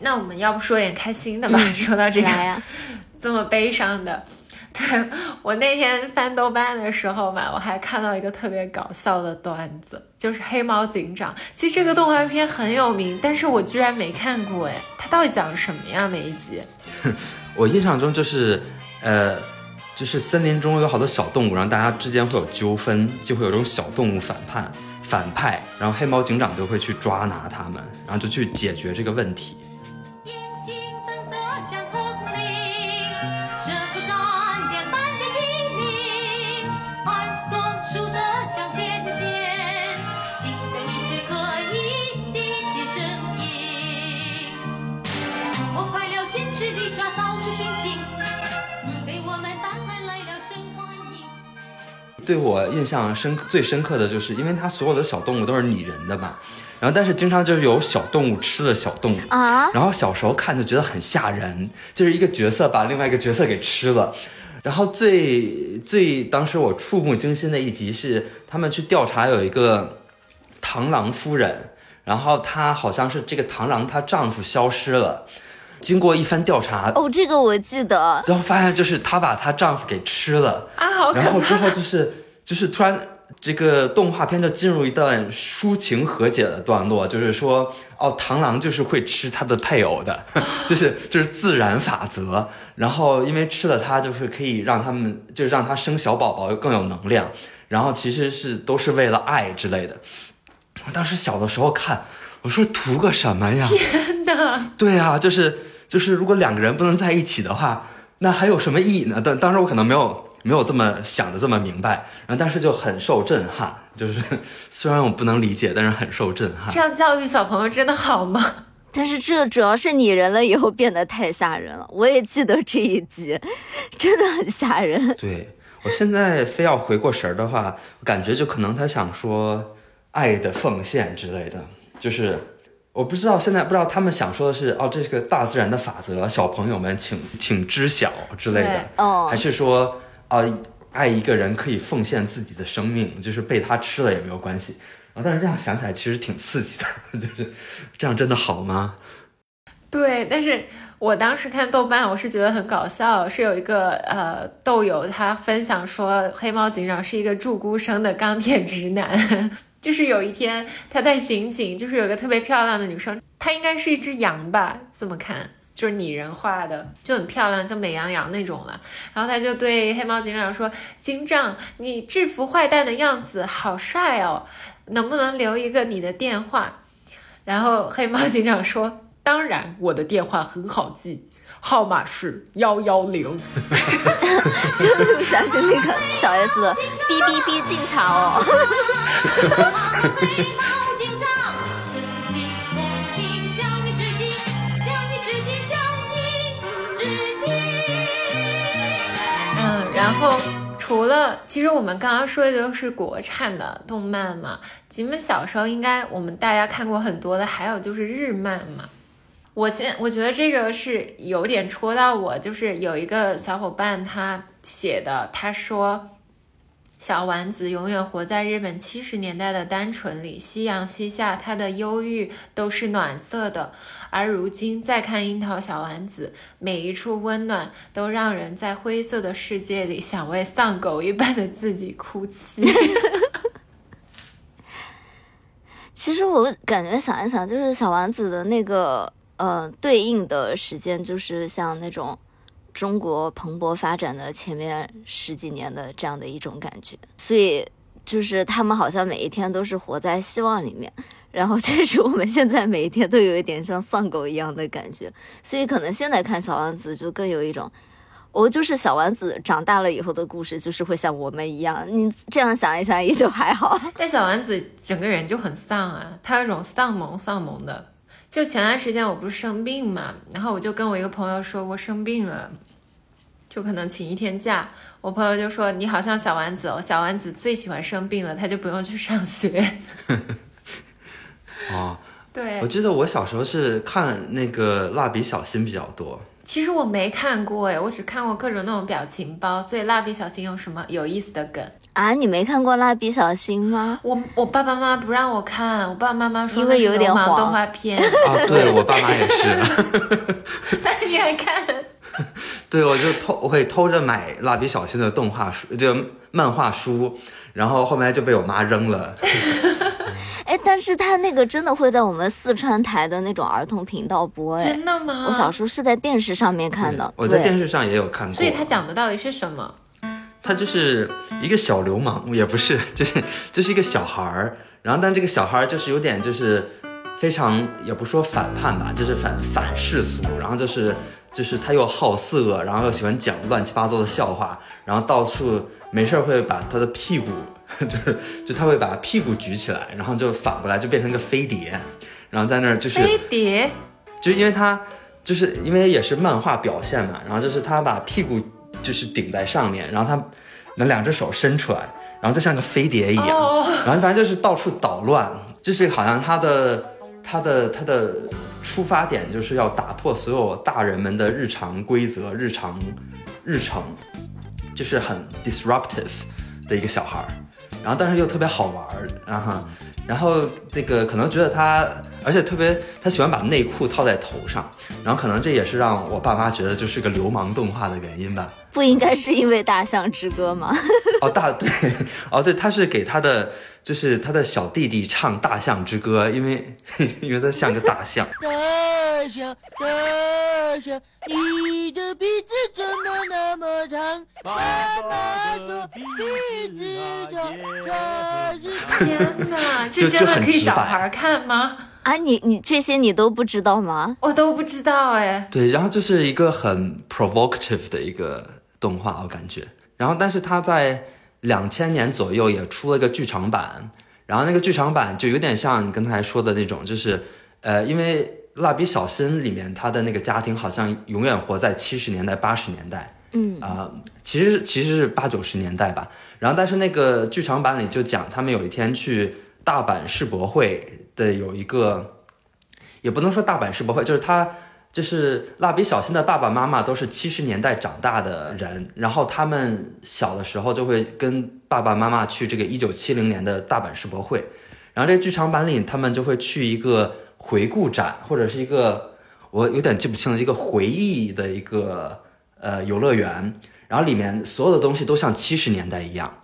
那我们要不说点开心的吧？说到这个 这么悲伤的，对我那天翻豆瓣的时候嘛，我还看到一个特别搞笑的段子，就是黑猫警长。其实这个动画片很有名，但是我居然没看过哎，它到底讲什么呀？每一集？我印象中就是，呃，就是森林中有好多小动物，然后大家之间会有纠纷，就会有这种小动物反叛反派，然后黑猫警长就会去抓拿他们，然后就去解决这个问题。对我印象深最深刻的就是，因为它所有的小动物都是拟人的嘛，然后但是经常就是有小动物吃了小动物啊？然后小时候看就觉得很吓人，就是一个角色把另外一个角色给吃了。然后最最当时我触目惊心的一集是他们去调查有一个螳螂夫人，然后她好像是这个螳螂她丈夫消失了，经过一番调查，哦，这个我记得，最后发现就是她把她丈夫给吃了。啊，好然后之！后就是就是突然这个动画片就进入一段抒情和解的段落，就是说哦，螳螂就是会吃它的配偶的，就是就是自然法则。然后因为吃了它，就是可以让他们就是让它生小宝宝更有能量。然后其实是都是为了爱之类的。我当时小的时候看，我说图个什么呀？天哪！对啊，就是就是，如果两个人不能在一起的话，那还有什么意义呢？但当时我可能没有没有这么想的这么明白，然后但是就很受震撼，就是 虽然我不能理解，但是很受震撼这。样教育小朋友真的好吗？但是这主要是拟人了以后变得太吓人了。我也记得这一集，真的很吓人。对我现在非要回过神儿的话，感觉就可能他想说爱的奉献之类的，就是我不知道现在不知道他们想说的是哦，这是个大自然的法则，小朋友们请请知晓之类的，哦还是说啊、爱一个人可以奉献自己的生命，就是被他吃了也没有关系。然后但是这样想起来其实挺刺激的，就是这样真的好吗？对，但是我当时看豆瓣，我是觉得很搞笑，是有一个呃豆友他分享说，黑猫警长是一个祝孤生的钢铁直男，就是有一天他在巡警，就是有个特别漂亮的女生，她应该是一只羊吧，这么看。就是拟人化的，就很漂亮，就美羊羊那种了。然后他就对黑猫警长说：“警长，你制服坏蛋的样子好帅哦，能不能留一个你的电话？”然后黑猫警长说：“当然，我的电话很好记，号码是幺幺零。就想起那个小 S 的哔哔哔进场哦。黑猫警长，公平公平，向你致敬，向你致敬，向你致敬。”嗯，然后除了，其实我们刚刚说的都是国产的动漫嘛，咱们小时候应该我们大家看过很多的，还有就是日漫嘛。我现我觉得这个是有点戳到我，就是有一个小伙伴他写的，他说。小丸子永远活在日本七十年代的单纯里，夕阳西下，他的忧郁都是暖色的。而如今再看樱桃小丸子，每一处温暖都让人在灰色的世界里想为丧狗一般的自己哭泣。其实我感觉想一想，就是小丸子的那个呃对应的时间，就是像那种中国蓬勃发展的前面十几年的这样的一种感觉，所以就是他们好像每一天都是活在希望里面。然后确实，我们现在每一天都有一点像丧狗一样的感觉，所以可能现在看小丸子就更有一种，我就是小丸子长大了以后的故事，就是会像我们一样。你这样想一想也就还好。但小丸子整个人就很丧啊，他有种丧萌丧萌的。就前段时间我不是生病嘛，然后我就跟我一个朋友说我生病了，就可能请一天假。我朋友就说你好像小丸子哦，小丸子最喜欢生病了，他就不用去上学。哦，对我，记得我小时候是看那个蜡笔小新比较多。其实我没看过哎，我只看过各种那种表情包。所以蜡笔小新有什么有意思的梗？啊，你没看过蜡笔小新吗？我我爸爸妈妈不让我看，我爸爸妈妈说因为有点黄动画片。啊，对我爸妈也是。但是你还看？对，我就偷，我会偷着买蜡笔小新的动画书，就漫画书，然后后面就被我妈扔了。哎，但是他那个真的会在我们四川台的那种儿童频道播，哎，真的吗？我小时候是在电视上面看的，我在电视上也有看过。所以他讲的到底是什么？他就是一个小流氓，也不是，就是就是一个小孩儿。然后，但这个小孩儿就是有点就是非常，也不说反叛吧，就是反反世俗。然后就是就是他又好色，然后又喜欢讲乱七八糟的笑话，然后到处没事儿会把他的屁股，就是就他会把屁股举起来，然后就反过来就变成一个飞碟，然后在那儿就是飞碟？就因为他就是因为也是漫画表现嘛，然后就是他把屁股就是顶在上面，然后他那两只手伸出来，然后就像个飞碟一样，哦然后反正就是到处捣乱，就是好像他的他的他的出发点就是要打破所有大人们的日常规则、日常日程，就是很 disruptive 的一个小孩儿，然后但是又特别好玩儿，然后然后那个可能觉得他，而且特别他喜欢把内裤套在头上，然后可能这也是让我爸妈觉得就是个流氓动画的原因吧。不应该是因为《大象之歌》吗？哦，大对，哦对，他是给他的就是他的小弟弟唱《大象之歌》，因为因为他像个大象。大象，大象，你的鼻子怎么那么长？妈妈说鼻子长，它是天哪，这真的可以小孩看吗？啊，你你这些你都不知道吗？我都不知道哎。对，然后就是一个很 provocative 的一个动画，我感觉。然后，但是他在两千年左右也出了一个剧场版，然后那个剧场版就有点像你刚才说的那种，就是呃，因为蜡笔小新里面他的那个家庭好像永远活在七十年代、八十年代，嗯啊、其实其实是八九十年代吧。然后，但是那个剧场版里就讲他们有一天去大阪世博会的有一个，也不能说大阪世博会，就是他就是蜡笔小新的爸爸妈妈都是七十年代长大的人，然后他们小的时候就会跟爸爸妈妈去这个一九七零年的大阪世博会，然后这剧场版里他们就会去一个回顾展或者是一个我有点记不清了一个回忆的一个呃游乐园，然后里面所有的东西都像七十年代一样。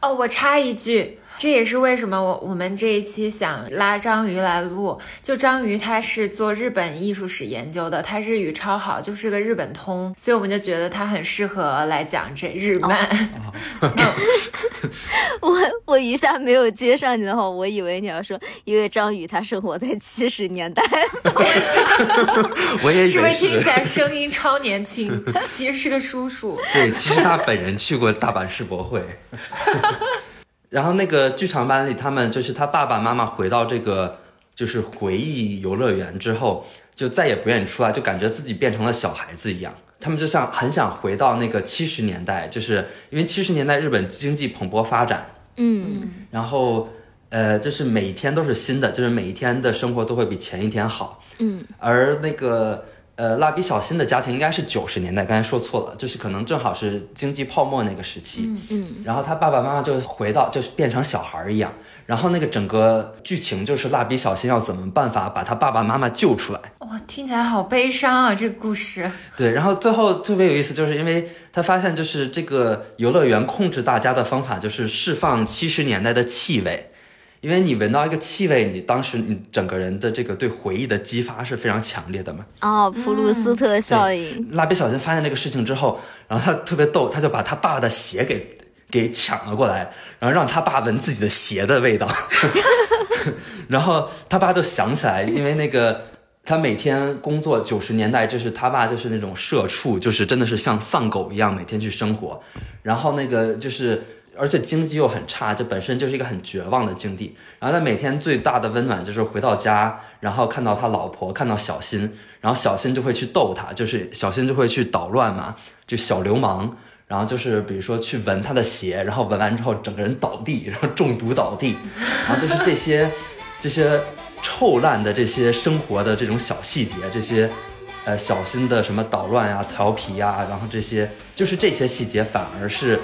哦，我插一句，这也是为什么我我们这一期想拉章鱼来录。就章鱼他是做日本艺术史研究的，他日语超好，就是个日本通，所以我们就觉得他很适合来讲这日漫。我我一下没有接上你的话，我以为你要说，因为张宇他生活在七十年代，我也以为是不是听起来声音超年轻？其实是个叔叔。对，其实他本人去过大阪世博会。然后那个剧场版里，他们就是他爸爸妈妈回到这个就是回忆游乐园之后，就再也不愿意出来，就感觉自己变成了小孩子一样。他们就像很想回到那个七十年代，就是因为七十年代日本经济蓬勃发展，嗯然后呃，就是每一天都是新的，就是每一天的生活都会比前一天好。嗯而那个呃，蜡笔小新的家庭应该是九十年代，刚才说错了，就是可能正好是经济泡沫那个时期。嗯然后他爸爸妈妈就回到，就是变成小孩儿一样。然后那个整个剧情就是蜡笔小新要怎么办法把他爸爸妈妈救出来。哇，听起来好悲伤啊！这个故事。对，然后最后特别有意思，就是因为他发现，就是这个游乐园控制大家的方法就是释放七十年代的气味，因为你闻到一个气味，你当时你整个人的这个对回忆的激发是非常强烈的嘛。哦，普鲁斯特效应，蜡笔小新发现这个事情之后，然后他特别逗，他就把他爸的鞋给给抢了过来，然后让他爸闻自己的鞋的味道，然后他爸就想起来，因为那个他每天工作九十年代，就是他爸就是那种社畜，就是真的是像丧狗一样每天去生活，然后那个就是。而且经济又很差，这本身就是一个很绝望的境地。然后他每天最大的温暖就是回到家，然后看到他老婆，看到小新，然后小新就会去逗他，就是小新就会去捣乱嘛，就小流氓。然后就是比如说去闻他的鞋，然后闻完之后整个人倒地，然后中毒倒地，然后就是这些 这些臭烂的这些生活的这种小细节，这些呃小新的什么捣乱呀、调皮呀，然后这些就是这些细节反而是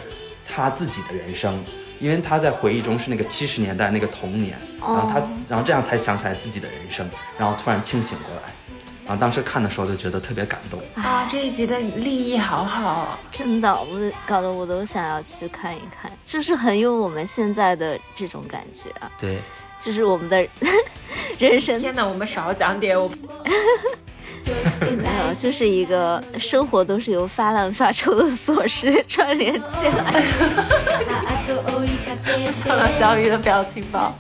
他自己的人生，因为他在回忆中是那个七十年代那个童年，然后他然后这样才想起来自己的人生，然后突然清醒过来，然后当时看的时候就觉得特别感动。啊，这一集的立意好好啊！真的，我搞得我都想要去看一看，就是很有我们现在的这种感觉啊，对，就是我们的 人生。天哪，我们少讲点，我 没有，就是一个生活都是由发烂发臭的琐事串联起来。看到小雨的表情包。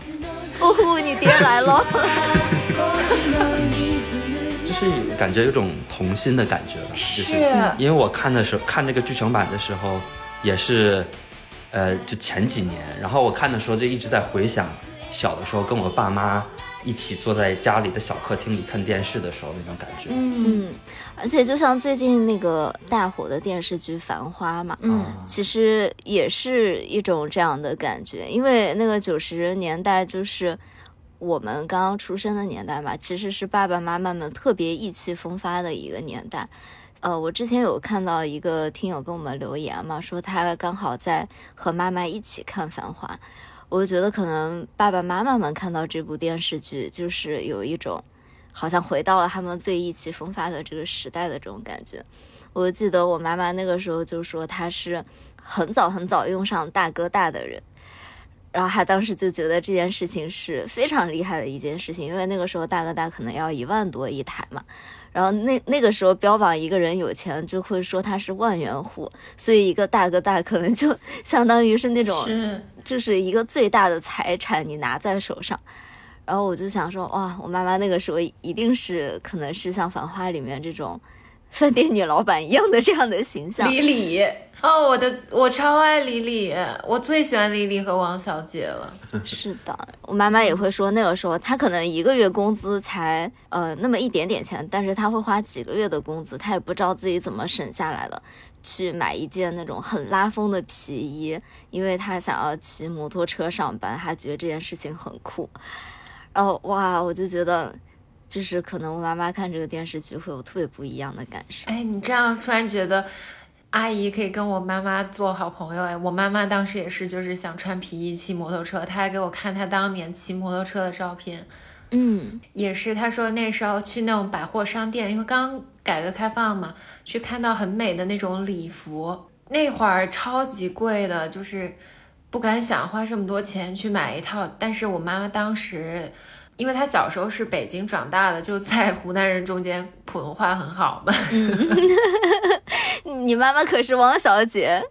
呼呼，你爹来了！就是感觉有种童心的感觉吧，就是因为我看的时候看这个剧场版的时候，也是，呃，就前几年，然后我看的时候就一直在回想小的时候跟我爸妈一起坐在家里的小客厅里看电视的时候那种感觉。嗯，而且就像最近那个大火的电视剧《繁花》嘛，嗯，其实也是一种这样的感觉，因为那个九十年代就是我们刚刚出生的年代嘛，其实是爸爸妈妈们特别意气风发的一个年代。呃，我之前有看到一个听友跟我们留言嘛，说他刚好在和妈妈一起看《繁花》，我就觉得可能爸爸妈妈们看到这部电视剧，就是有一种好像回到了他们最意气风发的这个时代的这种感觉。我记得我妈妈那个时候就说她是很早很早用上大哥大的人，然后她当时就觉得这件事情是非常厉害的一件事情，因为那个时候大哥大可能要一万多一台嘛。然后那那个时候标榜一个人有钱，就会说他是万元户，所以一个大哥大可能就 相当于是那种是就是一个最大的财产，你拿在手上。然后我就想说，哇，我妈妈那个时候一定是可能是像《繁花》里面这种饭店女老板一样的这样的形象。李李哦，我的我超爱李李，我最喜欢李李和王小姐了。是的，我妈妈也会说，那个时候她可能一个月工资才呃那么一点点钱，但是她会花几个月的工资，她也不知道自己怎么省下来的，去买一件那种很拉风的皮衣，因为她想要骑摩托车上班，她觉得这件事情很酷。然后哇，我就觉得，就是可能我妈妈看这个电视剧会有特别不一样的感受。哎，你这样突然觉得。阿姨可以跟我妈妈做好朋友哎，我妈妈当时也是，就是想穿皮衣骑摩托车，她还给我看她当年骑摩托车的照片，嗯也是她说那时候去那种百货商店，因为刚改革开放嘛，去看到很美的那种礼服，那会儿超级贵的，就是不不敢想花这么多钱去买一套。但是我妈妈当时，因为她小时候是北京长大的，就在湖南人中间普通话很好嘛，你妈妈可是汪小姐，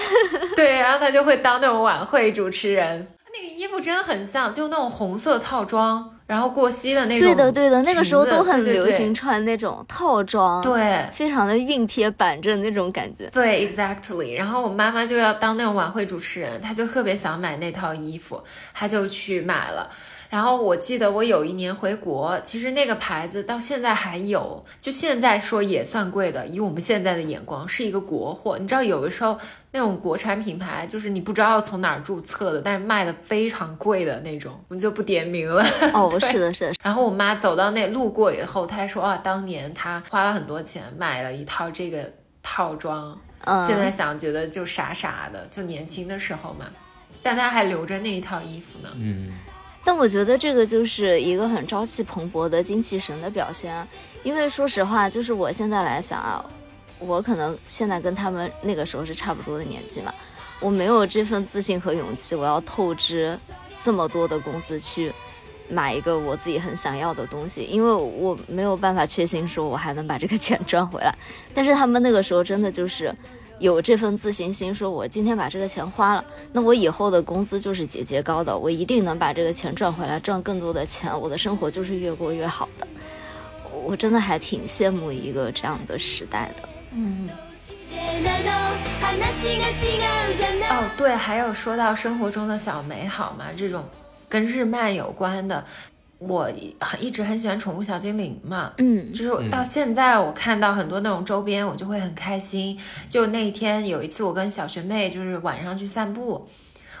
对，然后她就会当那种晚会主持人。那个衣服真的很像，就那种红色套装，然后过膝的那种。对的对的，那个时候都很流行穿那种套装，，对，非常的熨贴板正那种感觉。对，exactly。然后我妈妈就要当那种晚会主持人，她就特别想买那套衣服，她就去买了。然后我记得我有一年回国，其实那个牌子到现在还有，就现在说也算贵的，以我们现在的眼光是一个国货。你知道有的时候那种国产品牌，就是你不知道从哪儿注册的，但是卖的非常贵的那种，我们就不点名了。哦，是的，是的，然后我妈走到那路过以后，她还说啊，当年她花了很多钱买了一套这个套装，嗯，现在想觉得就傻傻的，就年轻的时候嘛，但她还留着那一套衣服呢。嗯，但我觉得这个就是一个很朝气蓬勃的精气神的表现啊，因为说实话，就是我现在来想啊，我可能现在跟他们那个时候是差不多的年纪嘛，我没有这份自信和勇气，我要透支这么多的工资去买一个我自己很想要的东西，因为我没有办法确信说我还能把这个钱赚回来。但是他们那个时候真的就是有这份自信心，说我今天把这个钱花了，那我以后的工资就是节节高的，我一定能把这个钱赚回来，赚更多的钱，我的生活就是越过越好的。我真的还挺羡慕一个这样的时代的。嗯哦，对，还有说到生活中的小美好嘛，这种跟日漫有关的，我很一直很喜欢宠物小精灵嘛。嗯就是到现在，我看到很多那种周边，我就会很开心。就那一天有一次，我跟小学妹就是晚上去散步，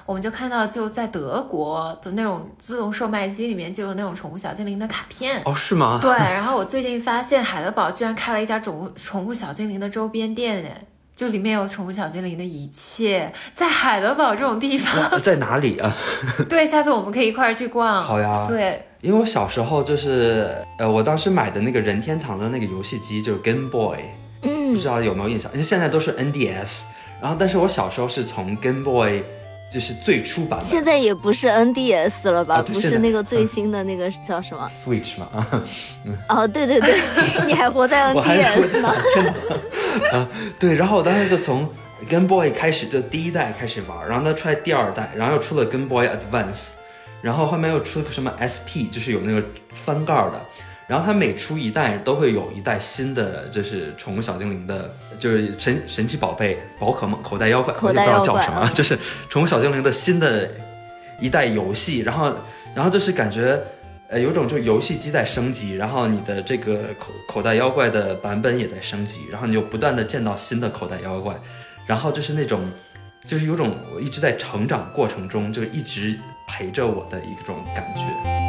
我们就看到就在德国的那种自动售卖机里面就有那种宠物小精灵的卡片。哦，是吗？对，然后我最近发现海德堡居然开了一家宠物宠物小精灵的周边店，哎，就里面有宠物小精灵的一切，在海德堡这种地方，在哪里啊？对，下次我们可以一块儿去逛。好呀。对，因为我小时候就是，呃，我当时买的那个任天堂的那个游戏机就是 Game Boy，不嗯知道有没有印象？因为现在都是 NDS，然后但是我小时候是从 Game Boy 就是最初版本现在也不是 NDS 了吧？不是那个最新的那个叫什么？Switch 嘛，啊，哦，对对对，你还活在 NDS 呢。啊对，然后我当时就从 Game Boy 开始，就第一代开始玩，然后它出来第二代，然后又出了 Game Boy Advance，然后后面又出了个什么 SP，就是有那个翻盖儿的。然后它每出一代都会有一代新的，就是宠物小精灵的，就是神神奇宝贝、宝可梦、口袋妖怪，我也不知道叫什么，嗯就是宠物小精灵的新的一代游戏。然后，然后就是感觉，呃，有种就是游戏机在升级，然后你的这个口口袋妖怪的版本也在升级，然后你就不断的见到新的口袋妖怪，然后就是那种，就是有种我一直在成长过程中，就一直陪着我的一种感觉。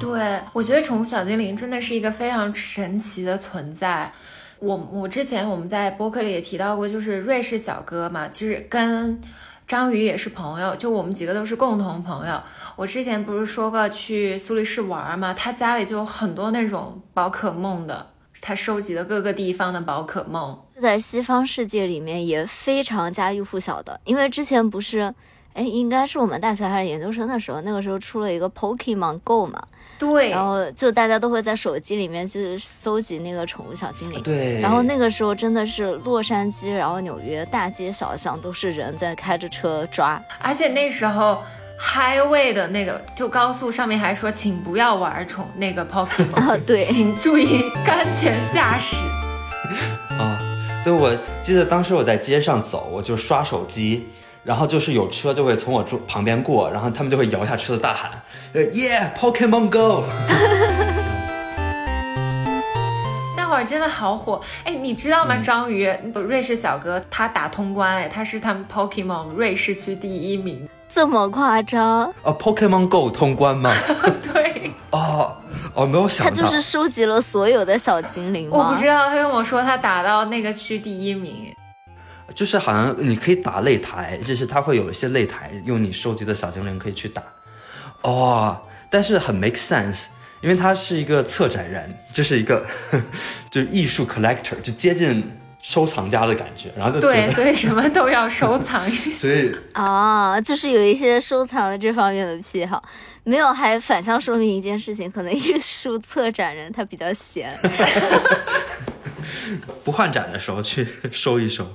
对，我觉得宠物小精灵真的是一个非常神奇的存在。我我之前我们在播客里也提到过，就是瑞士小哥嘛，其实跟章鱼也是朋友，就我们几个都是共同朋友。我之前不是说过去苏黎世玩嘛，他家里就有很多那种宝可梦的，他收集了各个地方的宝可梦。在西方世界里面也非常家喻户晓的，因为之前不是，哎，应该是我们大学还是研究生的时候，那个时候出了一个 Pokemon Go 嘛，对，然后就大家都会在手机里面去搜集那个宠物小精灵。对，然后那个时候真的是洛杉矶，然后纽约大街小巷都是人在开着车抓，而且那时候 highway 的那个就高速上面还说，请不要玩宠那个 Pokemon，啊，对，请注意安全驾驶。啊，对，我记得当时我在街上走，我就刷手机，然后就是有车就会从我桌旁边过，然后他们就会摇下车子大喊，呃耶，Pokemon Go。那会儿真的好火，哎，你知道吗？章鱼不瑞士小哥他打通关，哎，他是他们 Pokemon 瑞士区第一名。这么夸张，哦，Pokemon Go 通关吗？对，哦，哦，没有想到，他就是收集了所有的小精灵？我不知道，他跟我说他打到那个区第一名。就是好像你可以打擂台，就是他会有一些擂台，用你收集的小精灵可以去打。哦，但是很 make sense，因为他是一个策展人，就是一个 就是艺术 collector，就接近收藏家的感觉，然后就对，所以什么都要收藏。所以啊，就是有一些收藏的这方面的癖好，没有还反向说明一件事情，可能艺术策展人他比较闲。不换展的时候去收一收。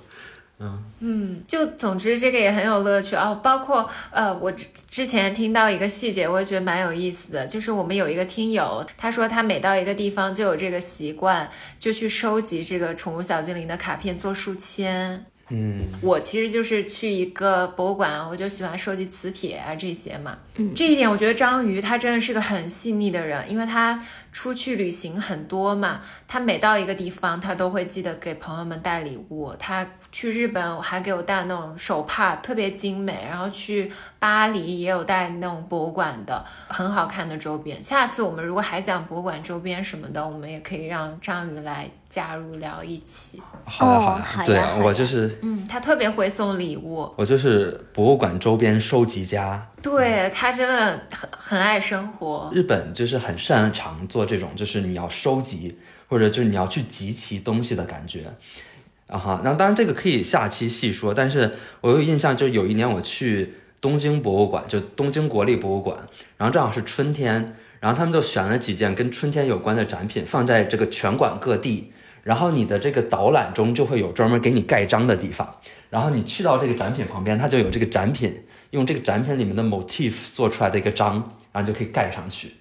就总之这个也很有乐趣哦，包括呃，我之之前听到一个细节，我也觉得蛮有意思的，就是我们有一个听友，他说他每到一个地方就有这个习惯，就去收集这个宠物小精灵的卡片做书签。嗯，我其实就是去一个博物馆，我就喜欢收集磁铁啊这些嘛。嗯，这一点我觉得章鱼他真的是个很细腻的人，因为他出去旅行很多嘛，他每到一个地方，他都会记得给朋友们带礼物。他去日本我还给我带那种手帕，特别精美，然后去巴黎也有带那种博物馆的很好看的周边。下次我们如果还讲博物馆周边什么的，我们也可以让章鱼来加入聊一期。好呀哦好对好呀好呀我就是嗯，他特别会送礼物。我就是博物馆周边收集家。对他真的很很爱生活，日本就是很擅长做这种，就是你要收集或者就是你要去集齐东西的感觉。啊哈，那当然这个可以下期细说，但是我有印象，就有一年我去东京博物馆，就东京国立博物馆，然后正好是春天，然后他们就选了几件跟春天有关的展品放在这个全馆各地，然后你的这个导览中就会有专门给你盖章的地方，然后你去到这个展品旁边，它就有这个展品用这个展品里面的 motif 做出来的一个章，然后就可以盖上去。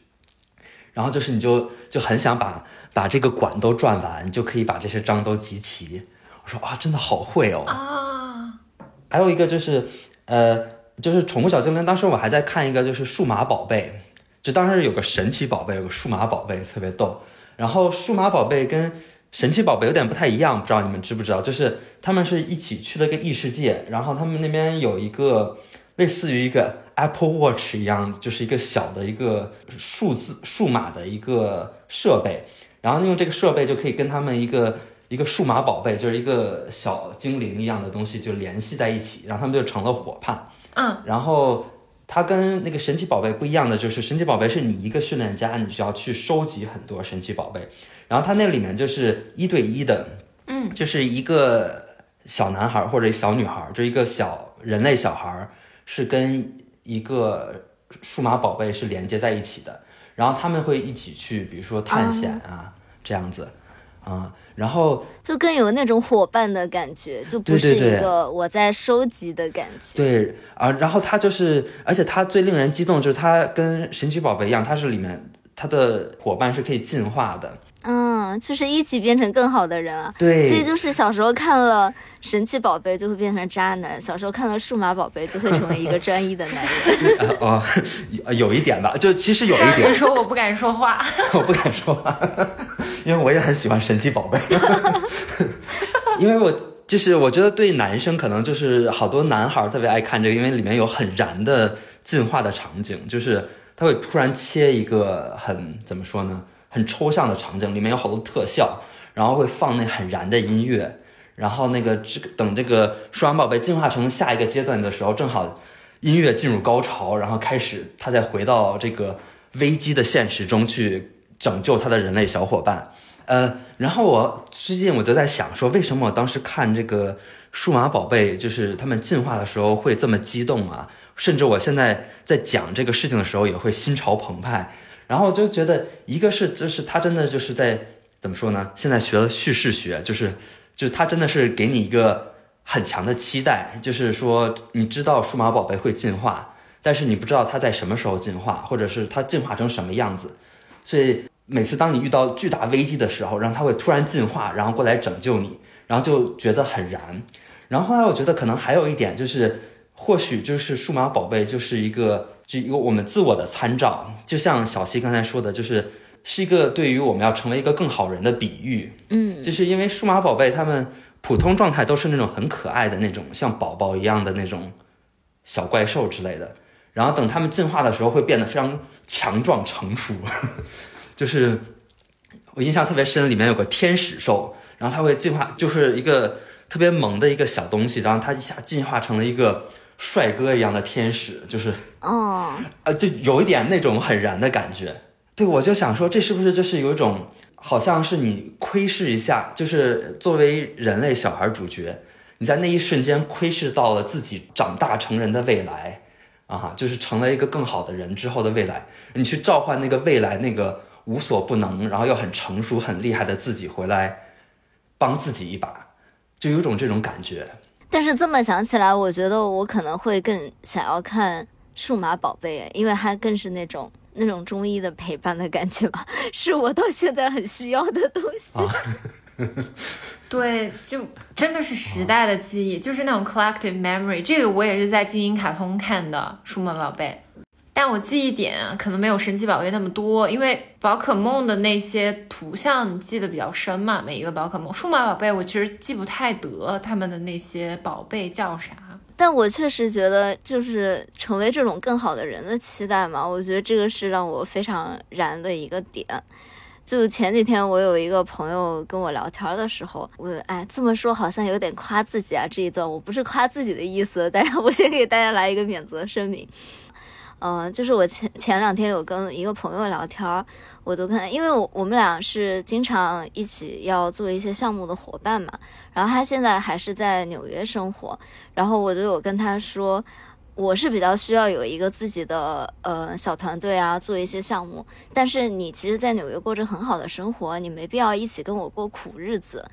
然后就是你就就很想把把这个馆都转完，你就可以把这些章都集齐。我说啊，真的好会哦！啊，还有一个就是，呃，就是宠物小精灵。当时我还在看一个，就是数码宝贝，就当时有个神奇宝贝，有个数码宝贝，特别逗。然后数码宝贝跟神奇宝贝有点不太一样，不知道你们知不知道？就是他们是一起去了个异世界，然后他们那边有一个类似于一个 Apple Watch 一样，就是一个小的一个数字数码的一个设备，然后用这个设备就可以跟他们一个一个数码宝贝，就是一个小精灵一样的东西，就联系在一起，然后他们就成了伙伴。嗯，然后它跟那个神奇宝贝不一样的就是，神奇宝贝是你一个训练家，你需要去收集很多神奇宝贝，然后它那里面就是一对一的，嗯，就是一个小男孩或者小女孩，就一个小人类小孩是跟一个数码宝贝是连接在一起的，然后他们会一起去，比如说探险啊、这样子，啊、然后就更有那种伙伴的感觉，就不是一个我在收集的感觉。对啊，然后他就是，而且他最令人激动就是他跟神奇宝贝一样，他是里面他的伙伴是可以进化的。嗯，就是一起变成更好的人啊。对所以就是小时候看了神奇宝贝就会变成渣男，小时候看了数码宝贝就会成为一个专一的男人。呃哦，有有一点吧，就其实有一点，说我不敢说话，我不敢说话，因为我也很喜欢神奇宝贝，因为我就是我觉得对男生可能就是好多男孩特别爱看这个，因为里面有很燃的进化的场景，就是他会突然切一个很怎么说呢，很抽象的场景，里面有好多特效，然后会放那很燃的音乐，然后那个这个等这个数码宝贝进化成下一个阶段的时候，正好音乐进入高潮，然后开始他再回到这个危机的现实中去拯救他的人类小伙伴。呃，然后我最近我就在想说，为什么我当时看这个数码宝贝，就是他们进化的时候会这么激动啊？甚至我现在在讲这个事情的时候也会心潮澎湃。然后我就觉得，一个是就是他真的就是在怎么说呢？现在学了叙事学，就是就是他真的是给你一个很强的期待，就是说你知道数码宝贝会进化，但是你不知道它在什么时候进化，或者是它进化成什么样子。所以每次当你遇到巨大危机的时候，然后它会突然进化，然后过来拯救你，然后就觉得很燃。然后后来我觉得可能还有一点就是，或许就是数码宝贝就是一个就一个我们自我的参照，就像小溪刚才说的，就是是一个对于我们要成为一个更好人的比喻。嗯，就是因为数码宝贝他们普通状态都是那种很可爱的那种像宝宝一样的那种小怪兽之类的，然后等他们进化的时候会变得非常强壮成熟，就是我印象特别深，里面有个天使兽，然后它会进化，就是一个特别萌的一个小东西，然后它一下进化成了一个帅哥一样的天使，就是哦，呃，就有一点那种很燃的感觉。对，我就想说，这是不是就是有一种好像是你窥视一下，就是作为人类小孩主角，你在那一瞬间窥视到了自己长大成人的未来，啊哈，就是成了一个更好的人之后的未来，你去召唤那个未来那个无所不能，然后又很成熟、很厉害的自己回来帮自己一把，就有种这种感觉。但是这么想起来，我觉得我可能会更想要看数码宝贝，因为它更是那种那种中医的陪伴的感觉吧，是我到现在很需要的东西。啊 对，就真的是时代的记忆，就是那种 collective memory。这个我也是在精英卡通看的《数码宝贝》，但我记忆点可能没有神奇宝贝那么多，因为宝可梦的那些图像记得比较深嘛，每一个宝可梦。数码宝贝我其实记不太得他们的那些宝贝叫啥。但我确实觉得，就是成为这种更好的人的期待嘛，我觉得这个是让我非常燃的一个点。就前几天我有一个朋友跟我聊天的时候，我哎这么说好像有点夸自己啊，这一段我不是夸自己的意思，大家我先给大家来一个免责声明。嗯、就是我前前两天有跟一个朋友聊天儿，我都看，因为我我们俩是经常一起要做一些项目的伙伴嘛，然后他现在还是在纽约生活，然后我就有跟他说，我是比较需要有一个自己的呃小团队啊，做一些项目。但是你其实，在纽约过着很好的生活，你没必要一起跟我过苦日子。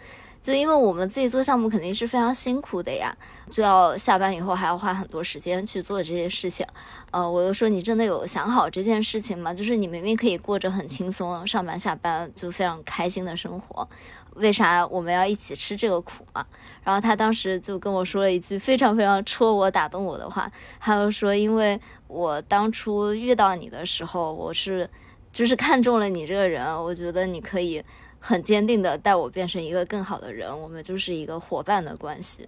就因为我们自己做项目肯定是非常辛苦的呀，就要下班以后还要花很多时间去做这些事情。呃，我就说你真的有想好这件事情吗？就是你明明可以过着很轻松，上班下班就非常开心的生活，为啥我们要一起吃这个苦嘛？然后他当时就跟我说了一句非常非常戳我、打动我的话，他就说，因为我当初遇到你的时候，我是就是看中了你这个人，我觉得你可以很坚定的带我变成一个更好的人，我们就是一个伙伴的关系。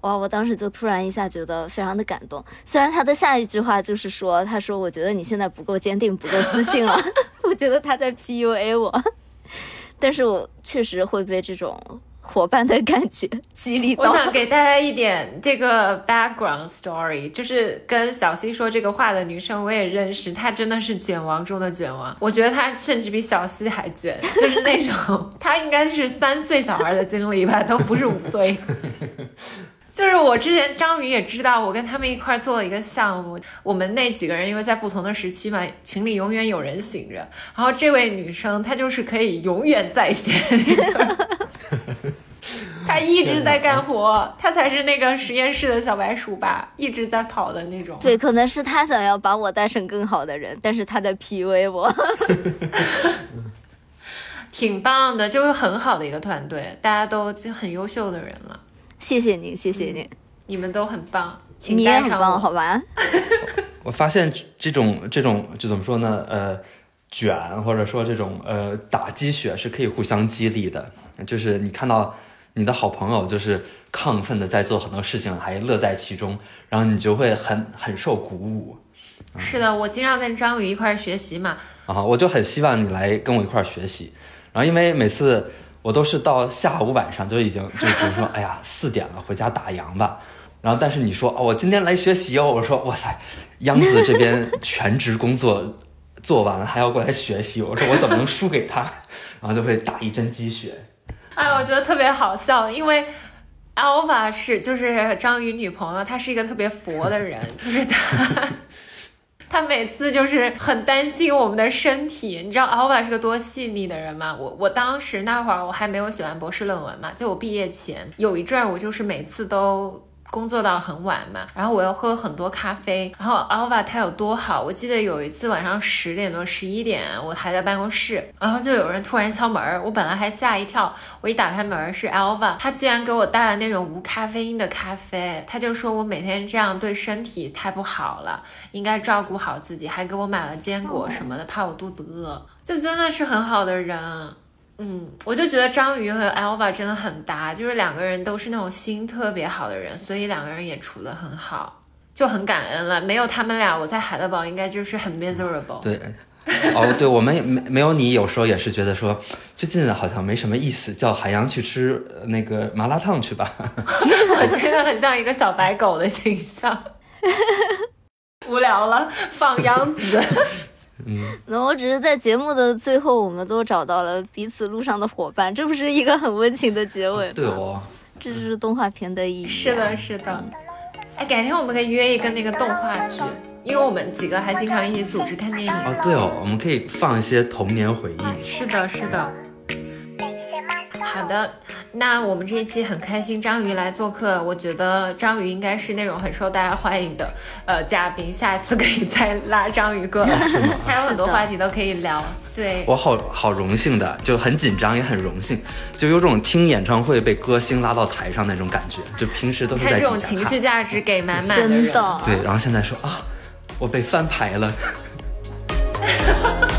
哇！我当时就突然一下觉得非常的感动。虽然他的下一句话就是说，他说我觉得你现在不够坚定，不够自信了，我觉得他在 PUA 我，但是我确实会被这种伙伴的感觉激励到。我想给大家一点这个 background story，就是跟小西说这个话的女生我也认识，她真的是卷王中的卷王，我觉得她甚至比小西还卷，就是那种她应该是三岁小孩的经历吧，都不是五岁。就是我之前张宇也知道，我跟他们一块儿做了一个项目，我们那几个人因为在不同的时区嘛，群里永远有人醒着，然后这位女生她就是可以永远在线。她一直在干活，他才是那个实验室的小白鼠吧，一直在跑的那种。对，可能是他想要把我带成更好的人，但是他在 PUA 我。挺棒的，就是很好的一个团队，大家都就很优秀的人了，谢谢您，谢谢您，你们都很棒，请你也很棒。好吧？我发现这种这种就怎么说呢？呃，卷或者说这种呃打鸡血是可以互相激励的。就是你看到你的好朋友就是亢奋的在做很多事情，还乐在其中，然后你就会很很受鼓舞是的，我经常跟张宇一块儿学习嘛，啊！我就很希望你来跟我一块儿学习。然后因为每次我都是到下午晚上就已经就比如说哎呀 四点了，回家打烊吧。然后但是你说哦，我今天来学习哦，我说哇塞，央子这边全职工作做完了还要过来学习，我说我怎么能输给他？然后就会打一针鸡血。哎，我觉得特别好笑，因为 Alpha 是就是章鱼女朋友，她是一个特别佛的人，就是她。他每次就是很担心我们的身体，你知道 Alpha 是个多细腻的人吗？我我当时那会儿我还没有写完博士论文嘛，就我毕业前有一阵儿，我就是每次都工作到很晚嘛，然后我又喝很多咖啡，然后 Alva 他有多好，我记得有一次晚上十点多、十一点，我还在办公室，然后就有人突然敲门儿，我本来还吓一跳，我一打开门儿是 Alva，他竟然给我带了那种无咖啡因的咖啡，他就说我每天这样对身体太不好了，应该照顾好自己，还给我买了坚果什么的，怕我肚子饿，就真的是很好的人。嗯，我就觉得章鱼和 Alva 真的很搭，就是两个人都是那种心特别好的人，所以两个人也处得很好，就很感恩了。没有他们俩，我在海德堡应该就是很 miserable。对，哦，对，我们也没没有你，有时候也是觉得说最近好像没什么意思，叫海洋去吃呃那个麻辣烫去吧。我觉得很像一个小白狗的形象。无聊了，放秧子。嗯，那我只是在节目的最后，我们都找到了彼此路上的伙伴，这不是一个很温情的结尾吗？对哦，这就是动画片的意义、啊。是的，是的。哎，改天我们可以约一个那个动画剧，因为我们几个还经常一起组织看电影。哦对哦，我们可以放一些童年回忆。是的，是的。好的，那我们这一期很开心章鱼来做客，我觉得章鱼应该是那种很受大家欢迎的呃嘉宾，下一次可以再拉章鱼过来，还有很多话题都可以聊。对，我好好荣幸的，就很紧张也很荣幸，就有种听演唱会被歌星拉到台上那种感觉。就平时都是在这种情绪价值给满满的人真的，对，然后现在说啊，我被翻牌了。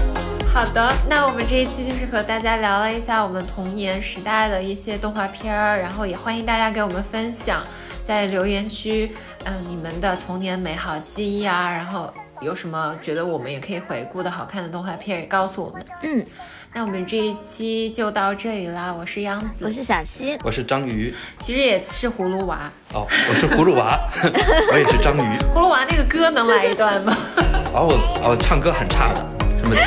好的，那我们这一期就是和大家聊了一下我们童年时代的一些动画片儿，然后也欢迎大家给我们分享，在留言区，嗯、你们的童年美好记忆啊，然后有什么觉得我们也可以回顾的好看的动画片儿也告诉我们。嗯，那我们这一期就到这里啦，我是央子，我是小溪，我是章鱼，其实也是葫芦娃，哦，我是葫芦娃，我也是章鱼。葫芦娃那个歌能来一段吗？哦，我哦，唱歌很差的，什么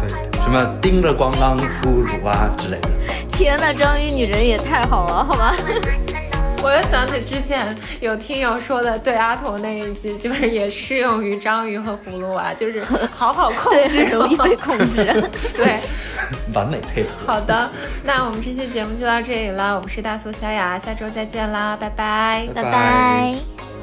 对，什么叮了咣啷葫芦娃之类的。天呐，章鱼女人也太好了，好吧？我又想起之前有听友说的对阿童那一句，就是也适用于章鱼和葫芦娃，就是好好控，制，很容易被控制。对，完美配合。好的，那我们这期节目就到这里了，我们是大苏小雅，下周再见啦，拜拜。拜拜。